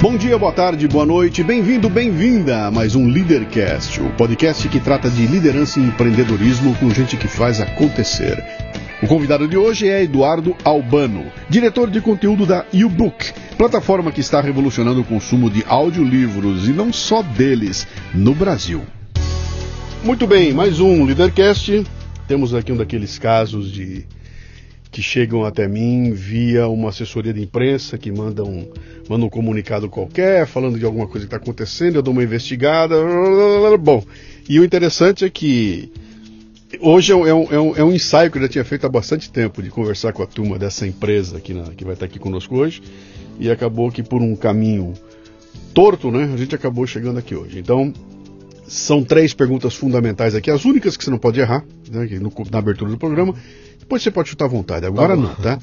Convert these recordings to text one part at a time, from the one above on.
Bom dia, boa tarde, boa noite, bem-vindo, bem-vinda a mais um Leadercast, o podcast que trata de liderança e empreendedorismo com gente que faz acontecer. O convidado de hoje é Eduardo Albano, diretor de conteúdo da YouBook, plataforma que está revolucionando o consumo de audiolivros e não só deles no Brasil. Muito bem, mais um Leadercast. Temos aqui um daqueles casos de que chegam até mim via uma assessoria de imprensa que manda um, manda um comunicado qualquer falando de alguma coisa que está acontecendo, eu dou uma investigada. Bom, e o interessante é que hoje é um, é um, é um ensaio que eu já tinha feito há bastante tempo de conversar com a turma dessa empresa aqui na, que vai estar aqui conosco hoje e acabou que por um caminho torto, né, a gente acabou chegando aqui hoje. Então, são três perguntas fundamentais aqui, as únicas que você não pode errar né, no, na abertura do programa. Depois você pode chutar à vontade, agora tá não, tá?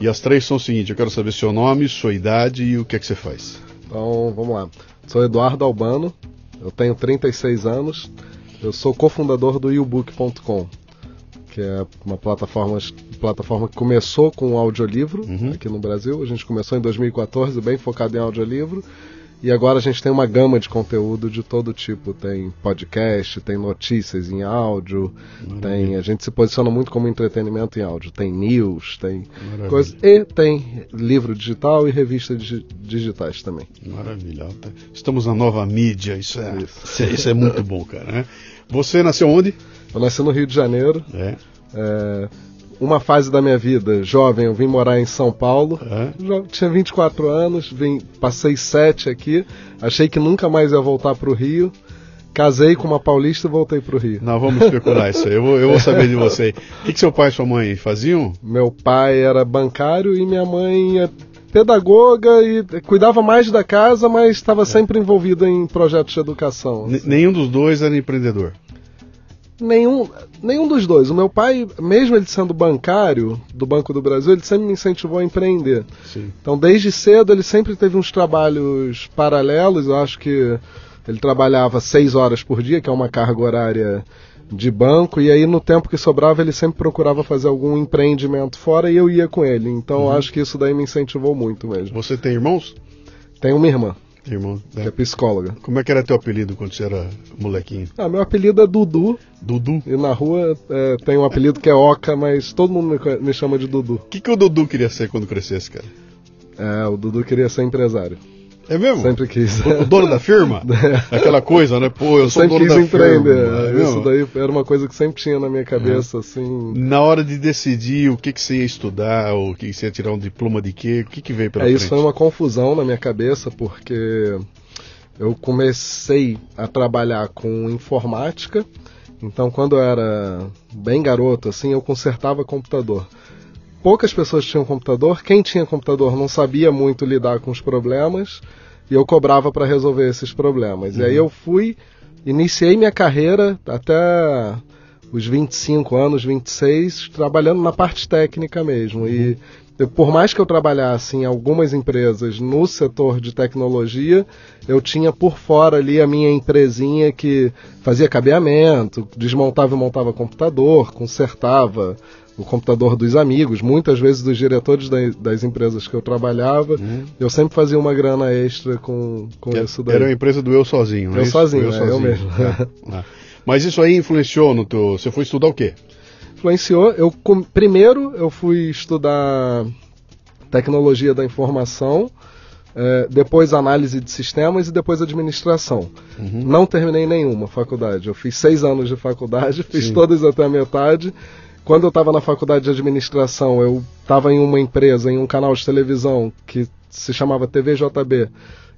E as três são o seguinte: eu quero saber seu nome, sua idade e o que é que você faz. Então, vamos lá. Sou Eduardo Albano, eu tenho 36 anos, eu sou cofundador do YouBook.com, que é uma plataforma, plataforma que começou com audiolivro uhum. aqui no Brasil. A gente começou em 2014, bem focado em audiolivro. E agora a gente tem uma gama de conteúdo de todo tipo. Tem podcast, tem notícias em áudio, tem a gente se posiciona muito como entretenimento em áudio. Tem news, tem coisas e tem livro digital e revistas digitais também. Maravilha. Estamos na nova mídia. Isso é, isso. é, isso é muito bom, cara. Né? Você nasceu onde? Eu nasci no Rio de Janeiro. É. é uma fase da minha vida, jovem, eu vim morar em São Paulo. Uhum. Tinha 24 anos, vim, passei sete aqui. Achei que nunca mais ia voltar para o Rio. Casei com uma paulista e voltei para o Rio. Não, vamos especular isso aí. Eu vou, eu vou saber de você. O que, que seu pai e sua mãe faziam? Meu pai era bancário e minha mãe é pedagoga e cuidava mais da casa, mas estava é. sempre envolvida em projetos de educação. Assim. Nenhum dos dois era empreendedor? Nenhum, nenhum dos dois. O meu pai, mesmo ele sendo bancário do Banco do Brasil, ele sempre me incentivou a empreender. Sim. Então, desde cedo, ele sempre teve uns trabalhos paralelos. Eu acho que ele trabalhava seis horas por dia, que é uma carga horária de banco, e aí no tempo que sobrava ele sempre procurava fazer algum empreendimento fora e eu ia com ele. Então, uhum. acho que isso daí me incentivou muito mesmo. Você tem irmãos? Tenho uma irmã. Irmão, né? que é psicóloga. Como é que era teu apelido quando você era molequinho? Ah, meu apelido é Dudu. Dudu? E na rua é, tem um apelido que é Oca, mas todo mundo me, me chama de Dudu. O que, que o Dudu queria ser quando crescesse, cara? É, o Dudu queria ser empresário. É mesmo? Sempre quis. O, dono da firma? É. Aquela coisa, né? Pô, eu sou sempre dono da empreender. firma. É Isso daí era uma coisa que sempre tinha na minha cabeça, é. assim. Na hora de decidir o que, que você ia estudar, ou o que, que você ia tirar um diploma de quê, o que, que veio pela é, frente? Isso foi uma confusão na minha cabeça, porque eu comecei a trabalhar com informática. Então, quando eu era bem garoto, assim, eu consertava computador. Poucas pessoas tinham computador. Quem tinha computador não sabia muito lidar com os problemas e eu cobrava para resolver esses problemas. Uhum. E aí uhum. eu fui, iniciei minha carreira até os 25 anos, 26, trabalhando na parte técnica mesmo. Uhum. E eu, por mais que eu trabalhasse em algumas empresas no setor de tecnologia, eu tinha por fora ali a minha empresinha que fazia cabeamento, desmontava e montava computador, consertava o computador dos amigos, muitas vezes dos diretores da, das empresas que eu trabalhava. Uhum. Eu sempre fazia uma grana extra com, com que isso daí. Era a empresa do eu sozinho, Eu isso? sozinho, eu, é, sozinho. eu mesmo. É. Mas isso aí influenciou no teu... Você foi estudar o quê? influenciou. Eu primeiro eu fui estudar tecnologia da informação, é, depois análise de sistemas e depois administração. Uhum. Não terminei nenhuma faculdade. Eu fiz seis anos de faculdade, fiz Sim. todas até a metade. Quando eu estava na faculdade de administração, eu estava em uma empresa, em um canal de televisão que se chamava TVJB.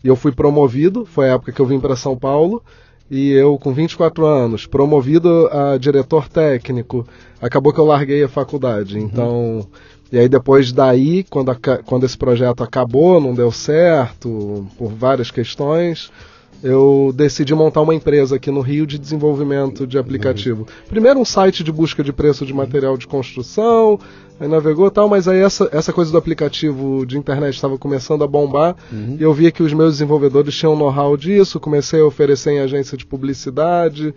E eu fui promovido, foi a época que eu vim para São Paulo e eu com 24 anos, promovido a diretor técnico, acabou que eu larguei a faculdade. Uhum. Então, e aí depois daí, quando, a, quando esse projeto acabou, não deu certo, por várias questões, eu decidi montar uma empresa aqui no Rio de desenvolvimento de aplicativo. Primeiro um site de busca de preço de material de construção, aí navegou tal, mas aí essa, essa coisa do aplicativo de internet estava começando a bombar uhum. e eu via que os meus desenvolvedores tinham know-how disso, comecei a oferecer em agência de publicidade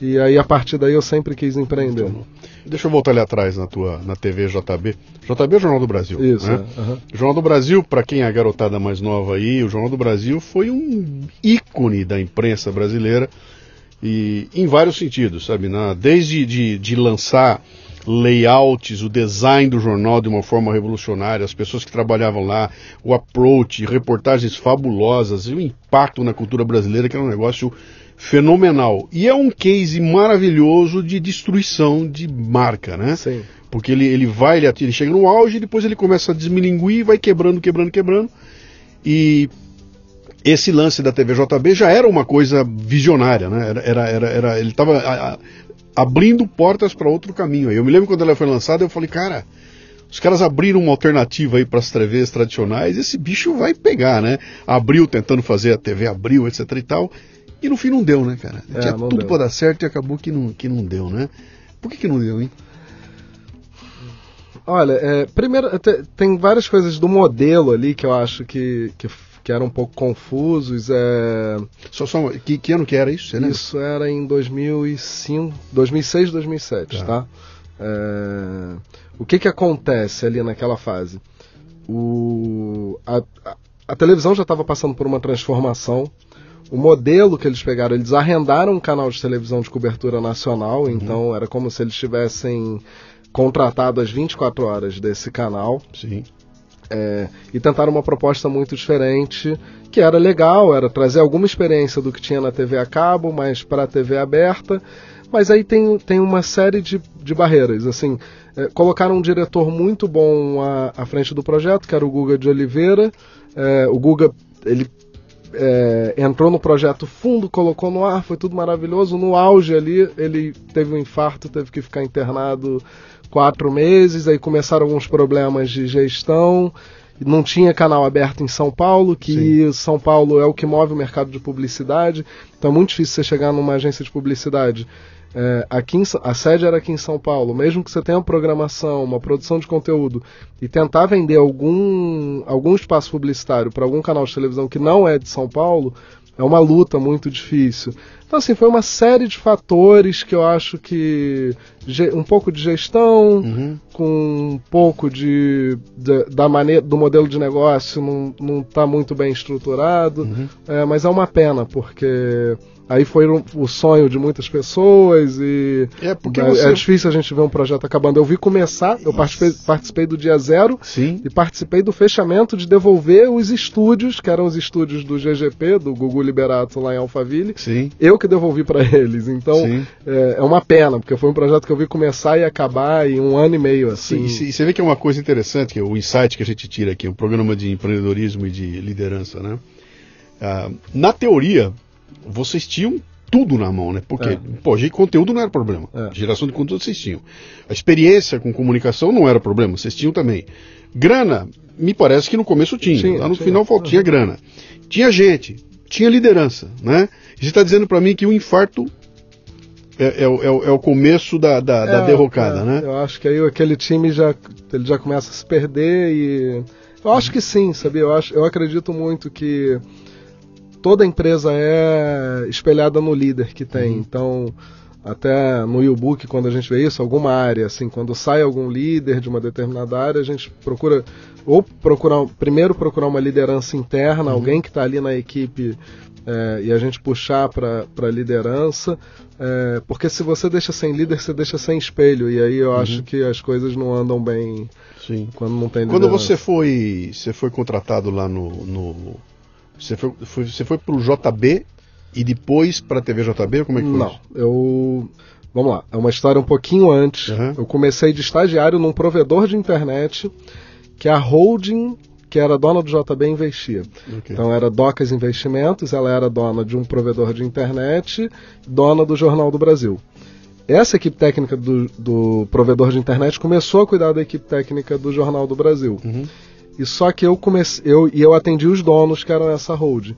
E aí a partir daí eu sempre quis empreender. Então, deixa eu voltar ali atrás na tua na TV JB. JB é o Jornal do Brasil. Isso. Né? É, uhum. O Jornal do Brasil, para quem é a garotada mais nova aí, o Jornal do Brasil foi um ícone da imprensa brasileira e em vários sentidos, sabe? Na, desde de, de lançar layouts, o design do jornal de uma forma revolucionária, as pessoas que trabalhavam lá, o approach, reportagens fabulosas, e o impacto na cultura brasileira, que era um negócio fenomenal. E é um case maravilhoso de destruição de marca, né? Sim. Porque ele, ele vai, ele, ele chega no auge, depois ele começa a desmilinguir, vai quebrando, quebrando, quebrando. E esse lance da TVJB já era uma coisa visionária, né? Era, era, era, era ele estava abrindo portas para outro caminho. Eu me lembro quando ela foi lançada, eu falei, cara, os caras abriram uma alternativa aí para as TVs tradicionais, esse bicho vai pegar, né? Abriu tentando fazer a TV Abril, etc e tal. E no fim não deu, né, cara? É, Tinha tudo para dar certo e acabou que não, que não deu, né? Por que, que não deu, hein? Olha, é, primeiro, tem várias coisas do modelo ali que eu acho que, que, que eram um pouco confusos. É... Só, só, que, que ano que era isso? Isso era em 2005, 2006, 2007, tá? tá? É... O que que acontece ali naquela fase? O... a, a, a televisão já estava passando por uma transformação o modelo que eles pegaram, eles arrendaram um canal de televisão de cobertura nacional, uhum. então era como se eles tivessem contratado as 24 horas desse canal. Sim. É, e tentaram uma proposta muito diferente, que era legal, era trazer alguma experiência do que tinha na TV a cabo, mas para a TV aberta. Mas aí tem, tem uma série de, de barreiras. Assim, é, colocaram um diretor muito bom à, à frente do projeto, que era o Guga de Oliveira. É, o Guga ele é, entrou no projeto fundo, colocou no ar, foi tudo maravilhoso. No auge ali, ele teve um infarto, teve que ficar internado quatro meses. Aí começaram alguns problemas de gestão. Não tinha canal aberto em São Paulo, que Sim. São Paulo é o que move o mercado de publicidade. Então é muito difícil você chegar numa agência de publicidade é, aqui em, a sede era aqui em São Paulo, mesmo que você tenha uma programação, uma produção de conteúdo e tentar vender algum, algum espaço publicitário para algum canal de televisão que não é de São Paulo, é uma luta muito difícil. Então, assim, foi uma série de fatores que eu acho que um pouco de gestão, uhum. com um pouco de, de, da maneira do modelo de negócio não está muito bem estruturado, uhum. é, mas é uma pena porque Aí foi o sonho de muitas pessoas e é, porque é, você... é difícil a gente ver um projeto acabando. Eu vi começar, eu participei, participei do dia zero Sim. e participei do fechamento de devolver os estúdios, que eram os estúdios do GGP, do Gugu Liberato lá em Alphaville. Sim. Eu que devolvi para eles. Então é, é, uma pena, porque foi um projeto que eu vi começar e acabar em um ano e meio. Assim. Sim, e você vê que é uma coisa interessante, que é o insight que a gente tira aqui, um programa de empreendedorismo e de liderança, né? Ah, na teoria, vocês tinham tudo na mão, né? Porque, é. pô, conteúdo não era problema. É. Geração de conteúdo vocês tinham. A experiência com comunicação não era problema, vocês tinham também. Grana, me parece que no começo tinha. tinha Lá no final uhum. tinha grana. Tinha gente, tinha liderança, né? E você está dizendo para mim que o infarto é, é, é, é, o começo da, da, da é, derrocada, é. né? Eu acho que aí aquele time já, ele já começa a se perder e... Eu acho que sim, sabia? Eu, acho, eu acredito muito que toda empresa é espelhada no líder que tem. Uhum. Então, até no e-book, quando a gente vê isso, alguma área, assim, quando sai algum líder de uma determinada área, a gente procura ou procurar primeiro procurar uma liderança interna, uhum. alguém que está ali na equipe é, e a gente puxar para a liderança, é, porque se você deixa sem líder, você deixa sem espelho, e aí eu uhum. acho que as coisas não andam bem Sim. quando não tem liderança. Quando você foi, você foi contratado lá no, no você foi, foi, você foi pro JB e depois para a TV JB? Como é que foi? Não, isso? eu. Vamos lá, é uma história um pouquinho antes. Uhum. Eu comecei de estagiário num provedor de internet que a holding, que era dona do JB, investia. Okay. Então era Docas Investimentos, ela era dona de um provedor de internet, dona do Jornal do Brasil. Essa equipe técnica do, do provedor de internet começou a cuidar da equipe técnica do Jornal do Brasil. Uhum. E só que eu comecei, eu, e eu atendi os donos que eram essa holding.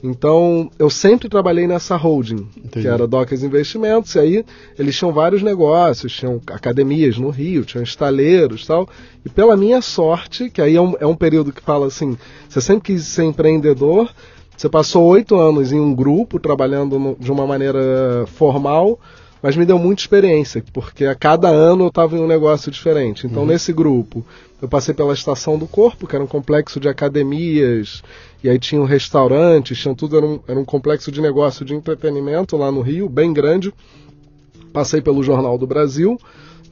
Então, eu sempre trabalhei nessa holding, Entendi. que era Docas Investimentos, e aí eles tinham vários negócios, tinham academias no Rio, tinham estaleiros tal. E pela minha sorte, que aí é um, é um período que fala assim, você sempre quis ser empreendedor, você passou oito anos em um grupo, trabalhando no, de uma maneira formal, mas me deu muita experiência, porque a cada ano eu estava em um negócio diferente. Então, uhum. nesse grupo, eu passei pela Estação do Corpo, que era um complexo de academias, e aí tinha um restaurante, tinha tudo, era um, era um complexo de negócio de entretenimento lá no Rio, bem grande. Passei pelo Jornal do Brasil,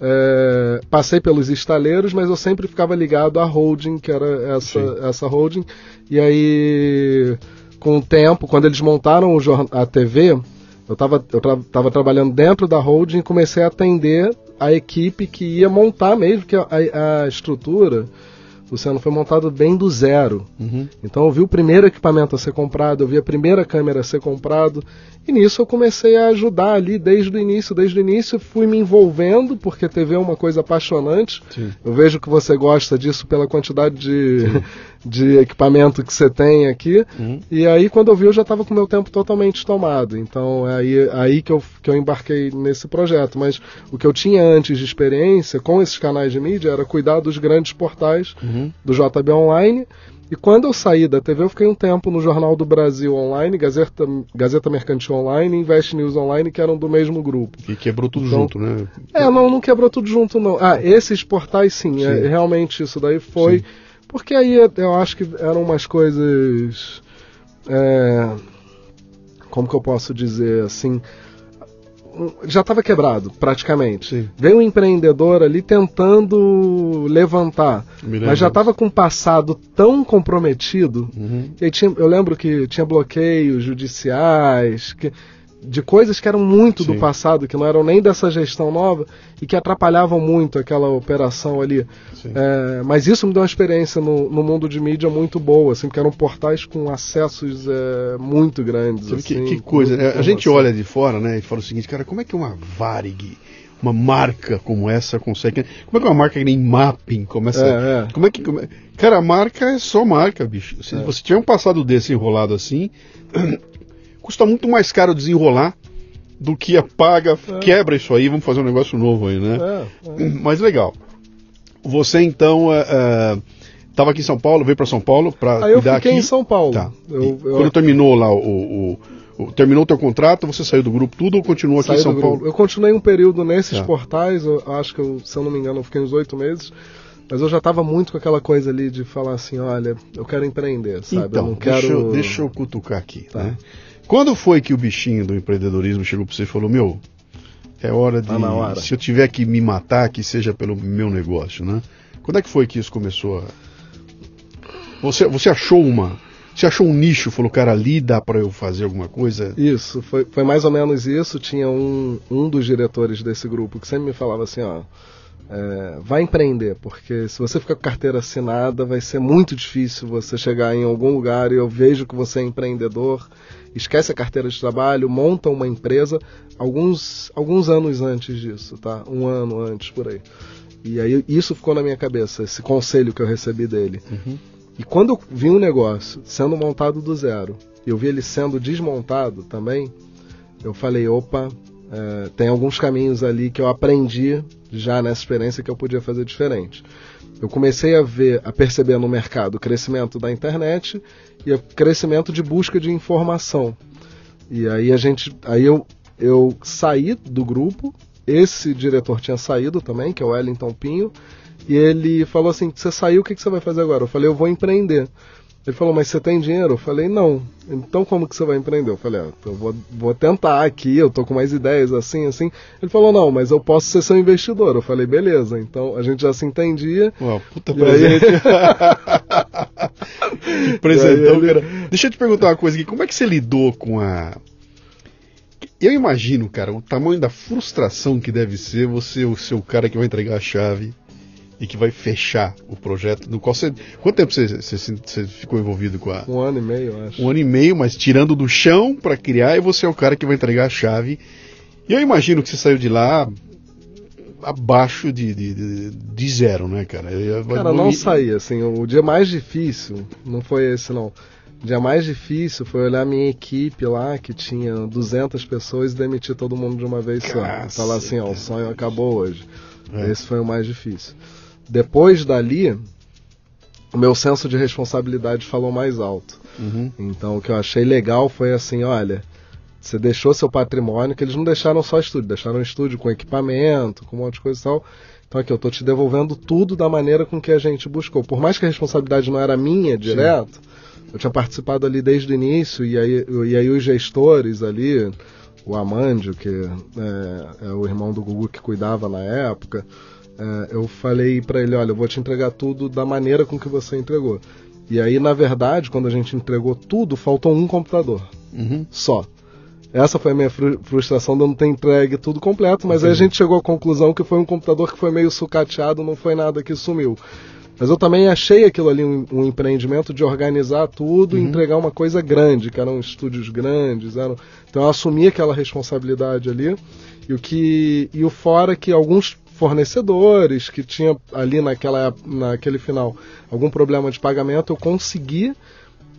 é, passei pelos estaleiros, mas eu sempre ficava ligado à holding, que era essa, essa holding. E aí, com o tempo, quando eles montaram a TV, eu estava eu tra trabalhando dentro da holding e comecei a atender a equipe que ia montar mesmo, que a, a estrutura Luciano, foi montado bem do zero. Uhum. Então eu vi o primeiro equipamento a ser comprado, eu vi a primeira câmera a ser comprado, e nisso eu comecei a ajudar ali desde o início. Desde o início fui me envolvendo, porque TV é uma coisa apaixonante. Sim. Eu vejo que você gosta disso pela quantidade de, de equipamento que você tem aqui. Uhum. E aí, quando eu vi, eu já estava com o meu tempo totalmente tomado. Então é aí, aí que, eu, que eu embarquei nesse projeto. Mas o que eu tinha antes de experiência com esses canais de mídia era cuidar dos grandes portais uhum. do JB Online e quando eu saí da TV, eu fiquei um tempo no Jornal do Brasil Online, Gazeta, Gazeta Mercantil Online e Invest News Online, que eram do mesmo grupo. E quebrou tudo então, junto, né? É, não, não quebrou tudo junto, não. Ah, esses portais sim, sim. É, realmente isso daí foi. Sim. Porque aí eu acho que eram umas coisas. É, como que eu posso dizer assim? Já estava quebrado, praticamente. Sim. Veio um empreendedor ali tentando levantar, mas já estava com um passado tão comprometido. Uhum. E tinha, eu lembro que tinha bloqueios judiciais, que de coisas que eram muito Sim. do passado, que não eram nem dessa gestão nova e que atrapalhavam muito aquela operação ali. É, mas isso me deu uma experiência no, no, mundo de mídia muito boa, assim, porque eram portais com acessos é, muito grandes. Assim, que, que coisa, né? A gente olha de fora né, e fala o seguinte, cara, como é que uma Varig uma marca como essa consegue. Como é que uma marca que nem Mapping começa. É, é. Como é que. Como é... Cara, a marca é só marca, bicho. Se é. você tiver um passado desse enrolado assim, custa muito mais caro desenrolar do que apaga, é. quebra isso aí, vamos fazer um negócio novo aí, né? É, é. Mas legal. Você então estava aqui em São Paulo, veio para São Paulo para cuidar aqui? eu fiquei em São Paulo. Tá. Eu, eu... Quando terminou lá o, o, o, terminou o teu contrato, você saiu do grupo tudo ou continuou aqui Saí em São Paulo? Eu continuei um período nesses tá. portais, acho que eu, se eu não me engano, eu fiquei uns oito meses. Mas eu já estava muito com aquela coisa ali de falar assim, olha, eu quero empreender, sabe? Então, eu não quero... deixa, eu, deixa eu cutucar aqui, tá. né? Quando foi que o bichinho do empreendedorismo chegou para você e falou: Meu, é hora de. Tá hora. Se eu tiver que me matar, que seja pelo meu negócio, né? Quando é que foi que isso começou a. Você, você achou uma. Você achou um nicho, falou, cara, ali dá para eu fazer alguma coisa? Isso, foi, foi mais ou menos isso. Tinha um, um dos diretores desse grupo que sempre me falava assim, ó, é, vai empreender, porque se você ficar com carteira assinada, vai ser muito difícil você chegar em algum lugar e eu vejo que você é empreendedor esquece a carteira de trabalho, monta uma empresa alguns, alguns anos antes disso, tá? Um ano antes por aí. E aí isso ficou na minha cabeça, esse conselho que eu recebi dele. Uhum. E quando eu vi um negócio sendo montado do zero, eu vi ele sendo desmontado também, eu falei, opa, é, tem alguns caminhos ali que eu aprendi já nessa experiência que eu podia fazer diferente. Eu comecei a ver, a perceber no mercado o crescimento da internet e o crescimento de busca de informação. E aí a gente, aí eu, eu saí do grupo, esse diretor tinha saído também, que é o Wellington Pinho, e ele falou assim: "Você saiu, o que, que você vai fazer agora?" Eu falei: "Eu vou empreender." Ele falou, mas você tem dinheiro? Eu falei, não. Então como que você vai empreender? Eu falei, ah, eu vou, vou tentar aqui, eu tô com mais ideias assim, assim. Ele falou, não, mas eu posso ser seu investidor. Eu falei, beleza. Então a gente já se entendia. Uau, puta presente. Aí... presentão, ele... cara. Deixa eu te perguntar uma coisa aqui. Como é que você lidou com a. Eu imagino, cara, o tamanho da frustração que deve ser você, o seu cara que vai entregar a chave e que vai fechar o projeto, no qual você. Quanto tempo você, você, você, ficou envolvido com a. Um ano e meio, eu acho. Um ano e meio, mas tirando do chão para criar, e você é o cara que vai entregar a chave. E eu imagino que você saiu de lá abaixo de, de, de zero, né, cara? Cara, não saí, assim, o dia mais difícil não foi esse, não. O dia mais difícil foi olhar minha equipe lá, que tinha 200 pessoas, e demitir todo mundo de uma vez só. Falar assim, ó, o sonho acabou hoje. É. Esse foi o mais difícil. Depois dali, o meu senso de responsabilidade falou mais alto. Uhum. Então, o que eu achei legal foi assim: olha, Você deixou seu patrimônio, que eles não deixaram só estúdio, deixaram estúdio com equipamento, com um monte de coisa e tal. Então aqui eu estou te devolvendo tudo da maneira com que a gente buscou. Por mais que a responsabilidade não era minha direto, Sim. eu tinha participado ali desde o início, e aí, e aí os gestores ali, o Amandio, que é, é o irmão do Gugu que cuidava na época, eu falei para ele, olha, eu vou te entregar tudo da maneira com que você entregou. E aí, na verdade, quando a gente entregou tudo, faltou um computador. Uhum. Só. Essa foi a minha frustração de não ter entregue tudo completo, mas Entendi. aí a gente chegou à conclusão que foi um computador que foi meio sucateado, não foi nada que sumiu. Mas eu também achei aquilo ali um, um empreendimento de organizar tudo uhum. e entregar uma coisa grande, que eram estúdios grandes. Eram... Então eu assumi aquela responsabilidade ali. E o que e o fora que alguns fornecedores que tinha ali naquela naquele final algum problema de pagamento, eu consegui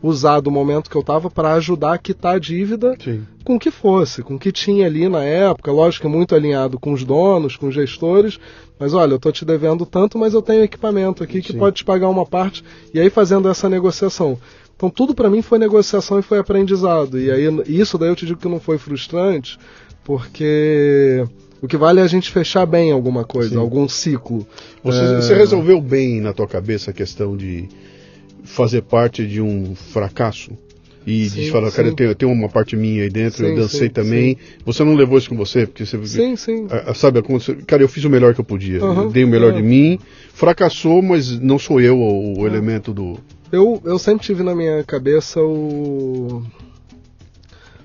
usar do momento que eu estava para ajudar a quitar a dívida Sim. com o que fosse, com o que tinha ali na época, lógico que muito alinhado com os donos, com os gestores, mas olha, eu estou te devendo tanto, mas eu tenho equipamento aqui que Sim. pode te pagar uma parte, e aí fazendo essa negociação. Então tudo para mim foi negociação e foi aprendizado, e aí isso daí eu te digo que não foi frustrante, porque o que vale é a gente fechar bem alguma coisa, Sim. algum ciclo. Você, é... você resolveu bem na tua cabeça a questão de fazer parte de um fracasso e sim, de falar, cara, eu tenho, eu tenho, uma parte minha aí dentro, sim, eu dancei sim, também. Você não levou isso com você, porque você. Sim, sim. A, sabe, cara, eu fiz o melhor que eu podia. Uhum, dei o melhor uhum. de mim. Fracassou, mas não sou eu o, o elemento do. Eu, eu sempre tive na minha cabeça o.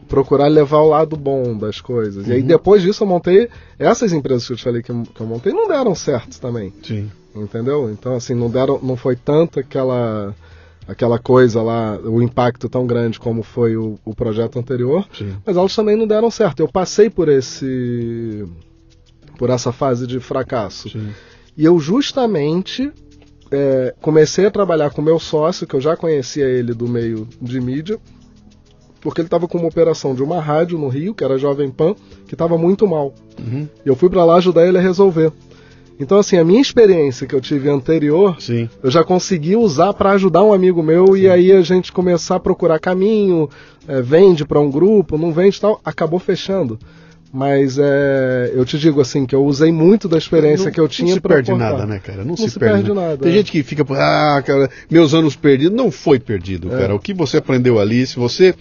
Procurar levar o lado bom das coisas. Uhum. E aí uhum. depois disso eu montei. Essas empresas que eu te falei que eu, que eu montei não deram certo também. Sim. Entendeu? Então, assim, não deram. Não foi tanto aquela aquela coisa lá, o impacto tão grande como foi o, o projeto anterior, Sim. mas elas também não deram certo. Eu passei por esse por essa fase de fracasso. Sim. E eu justamente é, comecei a trabalhar com meu sócio, que eu já conhecia ele do meio de mídia, porque ele estava com uma operação de uma rádio no Rio, que era Jovem Pan, que estava muito mal. Uhum. E eu fui para lá ajudar ele a resolver. Então, assim, a minha experiência que eu tive anterior, Sim. eu já consegui usar para ajudar um amigo meu Sim. e aí a gente começar a procurar caminho, é, vende para um grupo, não vende tal, acabou fechando. Mas é, eu te digo assim, que eu usei muito da experiência não, que eu tinha para. Não se perde nada, né, cara? Não, não se, se, perde, perde nada. Tem é. gente que fica, ah, cara, meus anos perdidos. Não foi perdido, é. cara. O que você aprendeu ali, se você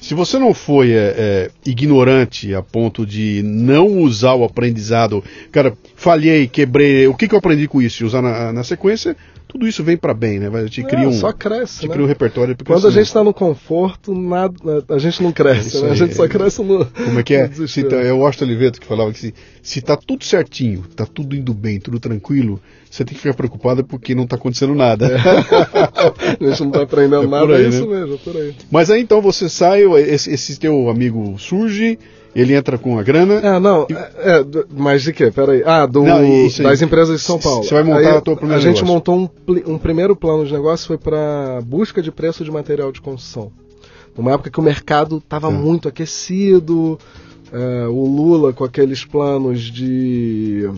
se você não foi é, é, ignorante a ponto de não usar o aprendizado, cara, falhei, quebrei, o que, que eu aprendi com isso? Usar na, na sequência, tudo isso vem para bem, né? Vai te cria é, um, só cresce, te né? cria um repertório. Quando a gente está no conforto, nada, a gente não cresce, né? a gente só cresce no. Como é que é? Se tá, é o Austin Oliveto que falava que se, se tá tudo certinho, tá tudo indo bem, tudo tranquilo, você tem que ficar preocupado porque não está acontecendo nada. É. a gente não está aprendendo é nada, aí, é isso né? mesmo, é por aí. Mas aí então você sai, esse, esse teu amigo surge, ele entra com a grana. É, não, e... é, é, mas de quê? Peraí. Ah, do, não, das empresas de São Paulo. Você vai montar aí, a tua primeira A gente negócio. montou um, um primeiro plano de negócio, foi para busca de preço de material de construção. Numa época que o mercado estava é. muito aquecido, é, o Lula com aqueles planos de.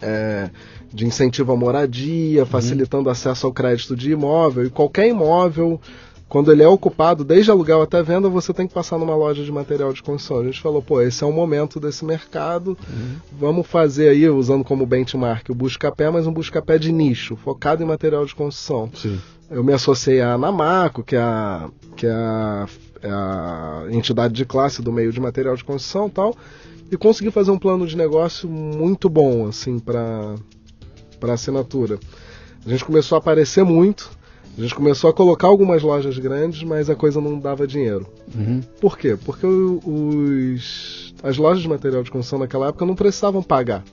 É, de incentivo à moradia, uhum. facilitando uhum. acesso ao crédito de imóvel, e qualquer imóvel, quando ele é ocupado, desde aluguel até venda, você tem que passar numa loja de material de construção. A gente falou, pô, esse é o momento desse mercado, uhum. vamos fazer aí, usando como benchmark o Buscapé, mas um Buscapé de nicho, focado em material de construção. Sim. Eu me associei à Namaco, que é a, que é a, é a entidade de classe do meio de material de construção e tal, e consegui fazer um plano de negócio muito bom, assim, para para assinatura. A gente começou a aparecer muito, a gente começou a colocar algumas lojas grandes, mas a coisa não dava dinheiro. Uhum. Por quê? Porque os, as lojas de material de construção naquela época não precisavam pagar.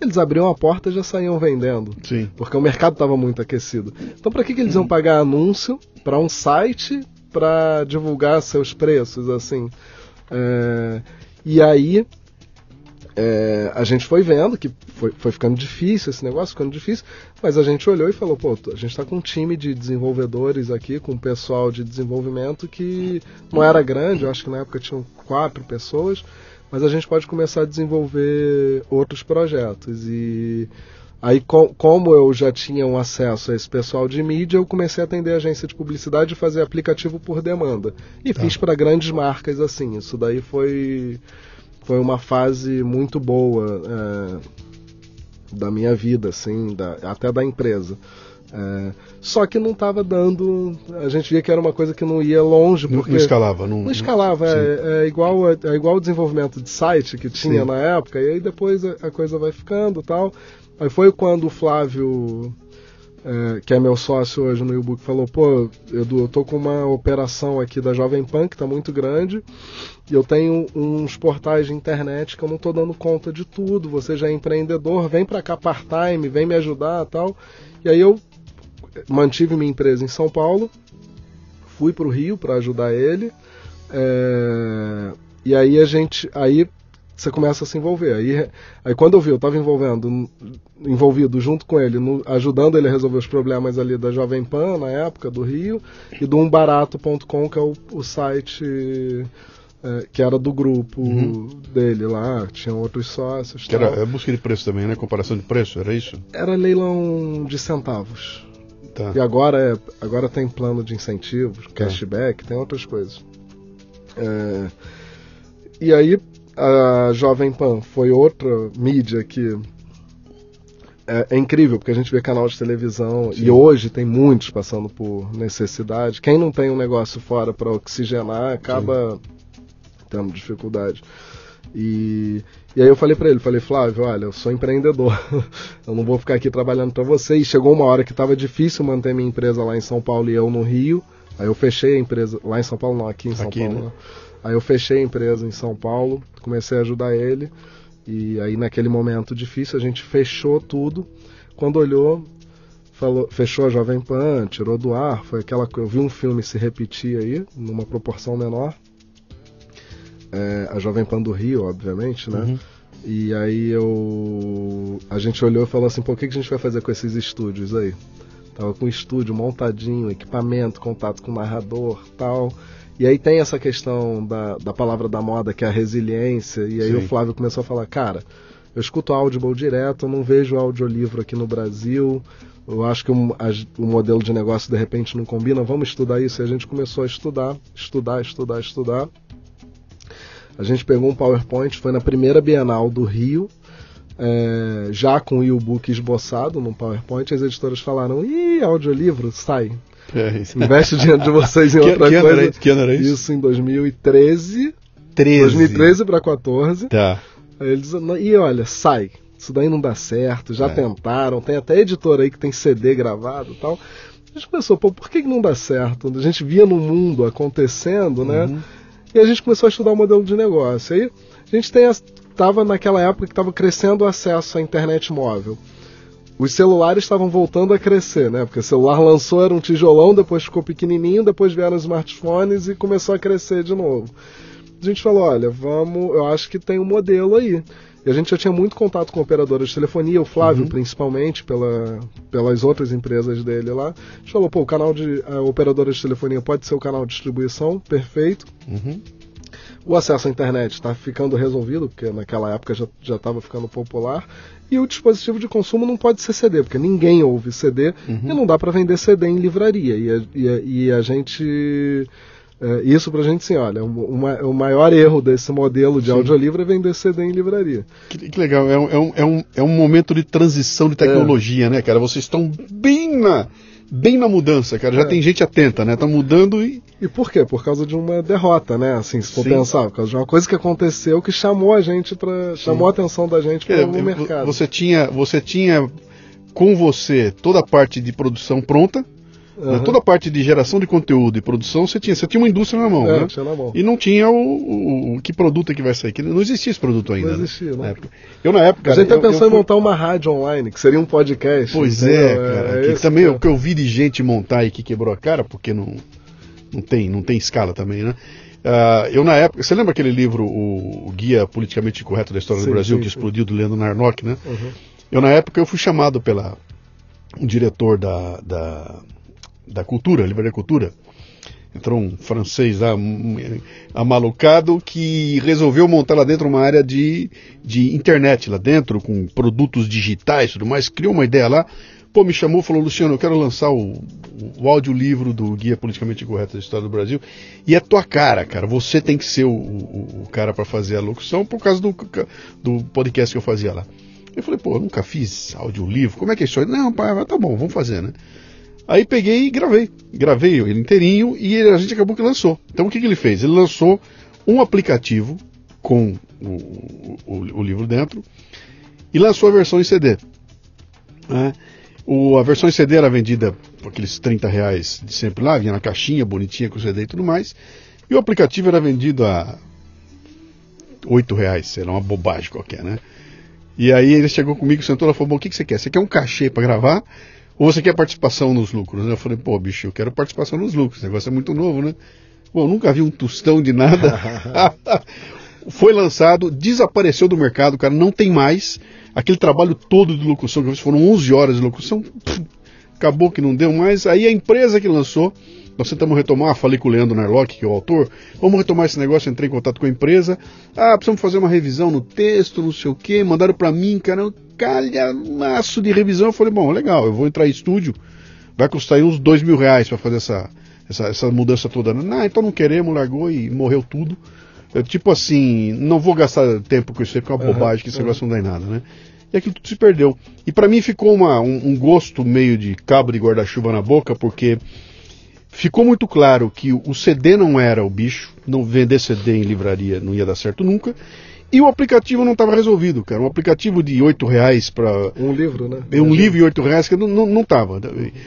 Eles abriam a porta e já saíam vendendo. Sim. Porque o mercado estava muito aquecido. Então, para que, que eles iam pagar anúncio para um site para divulgar seus preços? assim? É, e aí é, a gente foi vendo que foi, foi ficando difícil esse negócio, ficando difícil, mas a gente olhou e falou, pô, a gente está com um time de desenvolvedores aqui, com um pessoal de desenvolvimento que não era grande, eu acho que na época tinham quatro pessoas, mas a gente pode começar a desenvolver outros projetos. E aí, com, como eu já tinha um acesso a esse pessoal de mídia, eu comecei a atender a agência de publicidade e fazer aplicativo por demanda. E tá. fiz para grandes marcas assim. Isso daí foi, foi uma fase muito boa é, da minha vida, assim, da, até da empresa. É, só que não estava dando. A gente via que era uma coisa que não ia longe. Porque não, escalava. Não, não escalava. É, é, igual, é, igual o desenvolvimento de site que tinha sim. na época, e aí depois a, a coisa vai ficando tal. Aí foi quando o Flávio, é, que é meu sócio hoje no e-book, falou: pô, Edu, eu tô com uma operação aqui da Jovem Pan que tá muito grande, e eu tenho uns portais de internet que eu não tô dando conta de tudo. Você já é empreendedor, vem para cá part-time, vem me ajudar tal. E aí eu mantive minha empresa em São Paulo, fui para o Rio para ajudar ele. É, e aí a gente. Aí você começa a se envolver. Aí, aí quando eu vi, eu estava envolvendo, envolvido junto com ele, no, ajudando ele a resolver os problemas ali da Jovem Pan na época, do Rio, e do umbarato.com, que é o, o site é, que era do grupo uhum. dele lá, tinha outros sócios. Que era é busca de preço também, né? Comparação de preço, era isso? Era leilão de centavos. Tá. E agora, é, agora tem plano de incentivos, tá. cashback, tem outras coisas. É, e aí a Jovem Pan foi outra mídia que é, é, incrível, porque a gente vê canal de televisão Sim. e hoje tem muitos passando por necessidade. Quem não tem um negócio fora para oxigenar acaba Sim. tendo dificuldade. E, e aí eu falei para ele, falei, Flávio, olha, eu sou empreendedor, eu não vou ficar aqui trabalhando para você. E chegou uma hora que estava difícil manter minha empresa lá em São Paulo e eu no Rio. Aí eu fechei a empresa, lá em São Paulo não, aqui em São aqui, Paulo. Né? Aí eu fechei a empresa em São Paulo, comecei a ajudar ele. E aí naquele momento difícil a gente fechou tudo. Quando olhou, falou, fechou a Jovem Pan, tirou do ar, foi aquela eu vi um filme se repetir aí, numa proporção menor é, a Jovem Pan do Rio, obviamente, né? Uhum. E aí eu. A gente olhou e falou assim, pô, o que, que a gente vai fazer com esses estúdios aí? Tava com o estúdio montadinho, equipamento, contato com o narrador tal. E aí tem essa questão da, da palavra da moda, que é a resiliência. E aí Sim. o Flávio começou a falar, cara, eu escuto Audible direto, eu não vejo audiolivro aqui no Brasil. Eu acho que o, a, o modelo de negócio de repente não combina, vamos estudar isso. E a gente começou a estudar, estudar, estudar, estudar. A gente pegou um PowerPoint, foi na primeira Bienal do Rio, é, já com o e-book esboçado no PowerPoint, as editoras falaram: ih, audiolivro, sai. É Investe o dinheiro de vocês em que, outra que coisa. Era, que ano era isso? Isso em 2013. 13. 2013 para 14. Tá. Aí eles, e olha, sai. Isso daí não dá certo, já é. tentaram, tem até editora aí que tem CD gravado e tal. A gente pensou, pô, por que não dá certo? A gente via no mundo acontecendo, né? uhum. E a gente começou a estudar o modelo de negócio. Aí a gente estava naquela época que estava crescendo o acesso à internet móvel. Os celulares estavam voltando a crescer, né? Porque o celular lançou, era um tijolão, depois ficou pequenininho, depois vieram os smartphones e começou a crescer de novo. A gente falou, olha, vamos, eu acho que tem um modelo aí. E a gente já tinha muito contato com operadoras de telefonia, o Flávio uhum. principalmente, pela, pelas outras empresas dele lá. A gente falou, pô, o canal de a operadora de telefonia pode ser o canal de distribuição, perfeito. Uhum. O acesso à internet está ficando resolvido, porque naquela época já estava ficando popular. E o dispositivo de consumo não pode ser CD, porque ninguém ouve CD uhum. e não dá para vender CD em livraria. E a, e a, e a gente é, isso pra gente, sim, olha, uma, o maior erro desse modelo de sim. audiolivro é vender CD em livraria. Que, que legal, é um, é, um, é, um, é momento de transição de tecnologia, é. né, cara? Vocês estão bem na, bem na mudança, cara. Já é. tem gente atenta, né? Tá mudando e. E por quê? Por causa de uma derrota, né? Assim, se for Sim. pensar, por causa de uma coisa que aconteceu que chamou a gente para chamou a atenção da gente para o mercado. Você tinha, você tinha com você toda a parte de produção pronta, Uhum. Toda a parte de geração de conteúdo e produção, você tinha, você tinha uma indústria na mão, é, né? Na mão. E não tinha o, o, o, que produto é que vai sair. Que não existia esse produto ainda. Não né? existia, né? Na época. Eu na época. A gente até pensou eu, eu em montar uma rádio online, que seria um podcast. Pois é, cara. É, também é. o que eu vi de gente montar e que quebrou a cara, porque não, não tem, não tem escala também, né? Uh, eu na época, você lembra aquele livro, o, o Guia Politicamente Correto da História sim, do Brasil, sim, que sim. explodiu do Leandro Narnock, né? Uhum. Eu na época eu fui chamado pela um diretor da, da da Cultura, Livraria Cultura. entrou um francês lá, amalucado, que resolveu montar lá dentro uma área de, de internet lá dentro, com produtos digitais e tudo mais, criou uma ideia lá, pô, me chamou falou, Luciano, eu quero lançar o, o audiolivro do Guia Politicamente Correto da História do Brasil, e é tua cara, cara, você tem que ser o, o, o cara para fazer a locução, por causa do, do podcast que eu fazia lá. Eu falei, pô, eu nunca fiz audiolivro, como é que é isso? Não, pai, tá bom, vamos fazer, né? Aí peguei e gravei. Gravei ele inteirinho e a gente acabou que lançou. Então o que, que ele fez? Ele lançou um aplicativo com o, o, o livro dentro e lançou a versão em CD. Né? O, a versão em CD era vendida por aqueles 30 reais de sempre lá, vinha na caixinha bonitinha com o CD e tudo mais. E o aplicativo era vendido a 8 reais, era uma bobagem qualquer, né? E aí ele chegou comigo, sentou e falou: o que, que você quer? Você quer um cachê para gravar? Ou você quer participação nos lucros? Eu falei, pô, bicho, eu quero participação nos lucros. Esse negócio é muito novo, né? Bom, nunca vi um tostão de nada. Foi lançado, desapareceu do mercado, cara, não tem mais. Aquele trabalho todo de locução, que foram 11 horas de locução, pff, acabou que não deu mais. Aí a empresa que lançou nós tentamos retomar, falei com o Leandro Narlock, que é o autor, vamos retomar esse negócio, entrei em contato com a empresa, ah, precisamos fazer uma revisão no texto, não sei o que, mandaram para mim, cara, calhamaço de revisão, eu falei, bom, legal, eu vou entrar em estúdio, vai custar aí uns dois mil reais para fazer essa, essa, essa mudança toda. Ah, então não queremos, largou e morreu tudo. Eu, tipo assim, não vou gastar tempo com isso aí, porque é uma uhum, bobagem, que esse uhum. negócio não dá em nada, né? E aquilo tudo se perdeu. E para mim ficou uma, um, um gosto meio de cabo de guarda-chuva na boca, porque ficou muito claro que o CD não era o bicho, não vender CD em livraria não ia dar certo nunca. E o aplicativo não estava resolvido, cara. Um aplicativo de oito reais para um livro, né? Um livro de oito reais que não não, não tava.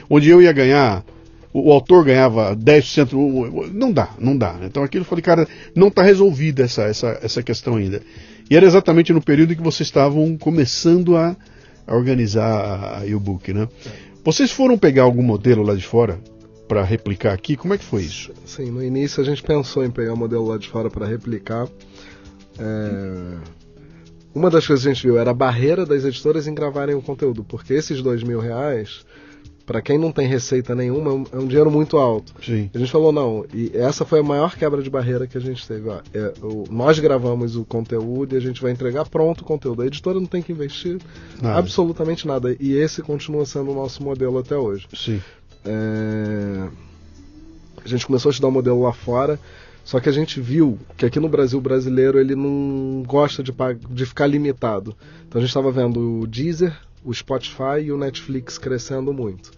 Onde eu ia ganhar o, autor ganhava 10%, não dá, não dá. Então aquilo eu falei, cara, não está resolvida essa, essa, essa questão ainda. E era exatamente no período em que vocês estavam começando a, a organizar a, a e-book, né? Vocês foram pegar algum modelo lá de fora para replicar aqui? Como é que foi isso? Sim, no início a gente pensou em pegar o modelo lá de fora para replicar. É... Uma das coisas que a gente viu era a barreira das editoras em gravarem o conteúdo, porque esses dois mil reais, para quem não tem receita nenhuma, é um dinheiro muito alto. Sim. A gente falou, não, e essa foi a maior quebra de barreira que a gente teve. Ó, é, o, nós gravamos o conteúdo e a gente vai entregar pronto o conteúdo. A editora não tem que investir nada. absolutamente nada. E esse continua sendo o nosso modelo até hoje. Sim. É... A gente começou a estudar o modelo lá fora, só que a gente viu que aqui no Brasil o brasileiro ele não gosta de, de ficar limitado. Então a gente estava vendo o Deezer, o Spotify e o Netflix crescendo muito.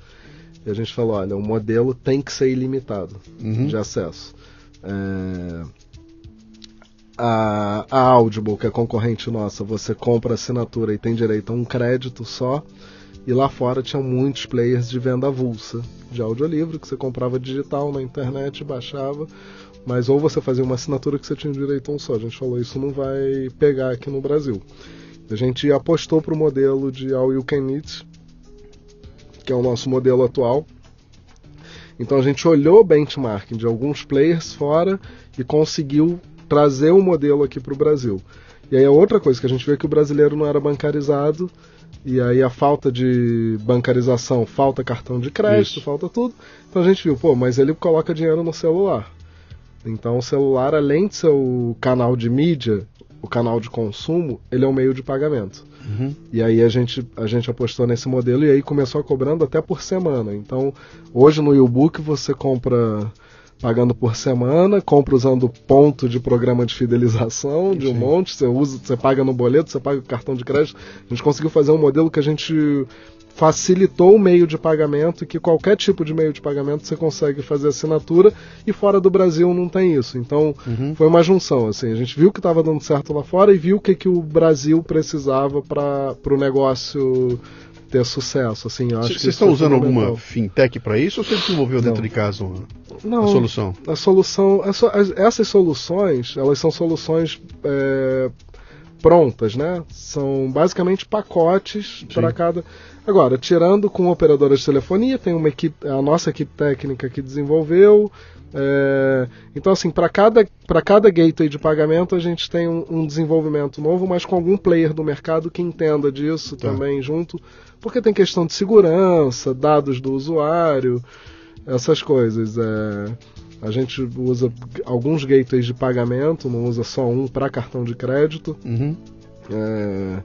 E a gente falou, olha, o modelo tem que ser ilimitado uhum. de acesso. É... A, a Audible, que é concorrente nossa, você compra assinatura e tem direito a um crédito só. E lá fora tinha muitos players de venda avulsa de audiolivro que você comprava digital na internet, baixava, mas ou você fazia uma assinatura que você tinha direito a um só. A gente falou isso não vai pegar aqui no Brasil. A gente apostou para o modelo de All You Can Eat, que é o nosso modelo atual. Então a gente olhou o benchmarking de alguns players fora e conseguiu trazer o um modelo aqui para o Brasil. E aí a outra coisa que a gente vê é que o brasileiro não era bancarizado e aí a falta de bancarização, falta cartão de crédito, Isso. falta tudo. Então a gente viu, pô, mas ele coloca dinheiro no celular. Então o celular, além de ser o canal de mídia, o canal de consumo, ele é um meio de pagamento. Uhum. E aí a gente, a gente apostou nesse modelo e aí começou a cobrando até por semana. Então hoje no e-book você compra pagando por semana, compra usando ponto de programa de fidelização de um monte, você usa, você paga no boleto, você paga o cartão de crédito. A gente conseguiu fazer um modelo que a gente facilitou o meio de pagamento, que qualquer tipo de meio de pagamento você consegue fazer assinatura e fora do Brasil não tem isso. Então uhum. foi uma junção. Assim, a gente viu que estava dando certo lá fora e viu o que, que o Brasil precisava para o negócio ter sucesso. Assim, Vocês estão usando alguma fintech para isso ou você desenvolveu não. dentro de casa uma, não, a solução? A solução, essas soluções, elas são soluções é, prontas, né? São basicamente pacotes para cada. Agora, tirando com operadoras de telefonia, tem uma equipe, a nossa equipe técnica que desenvolveu. É, então, assim, para cada, cada gateway de pagamento, a gente tem um, um, desenvolvimento novo, mas com algum player do mercado que entenda disso tá. também junto, porque tem questão de segurança, dados do usuário, essas coisas. É, A gente usa alguns gateways de pagamento, não usa só um para cartão de crédito. Uhum. É,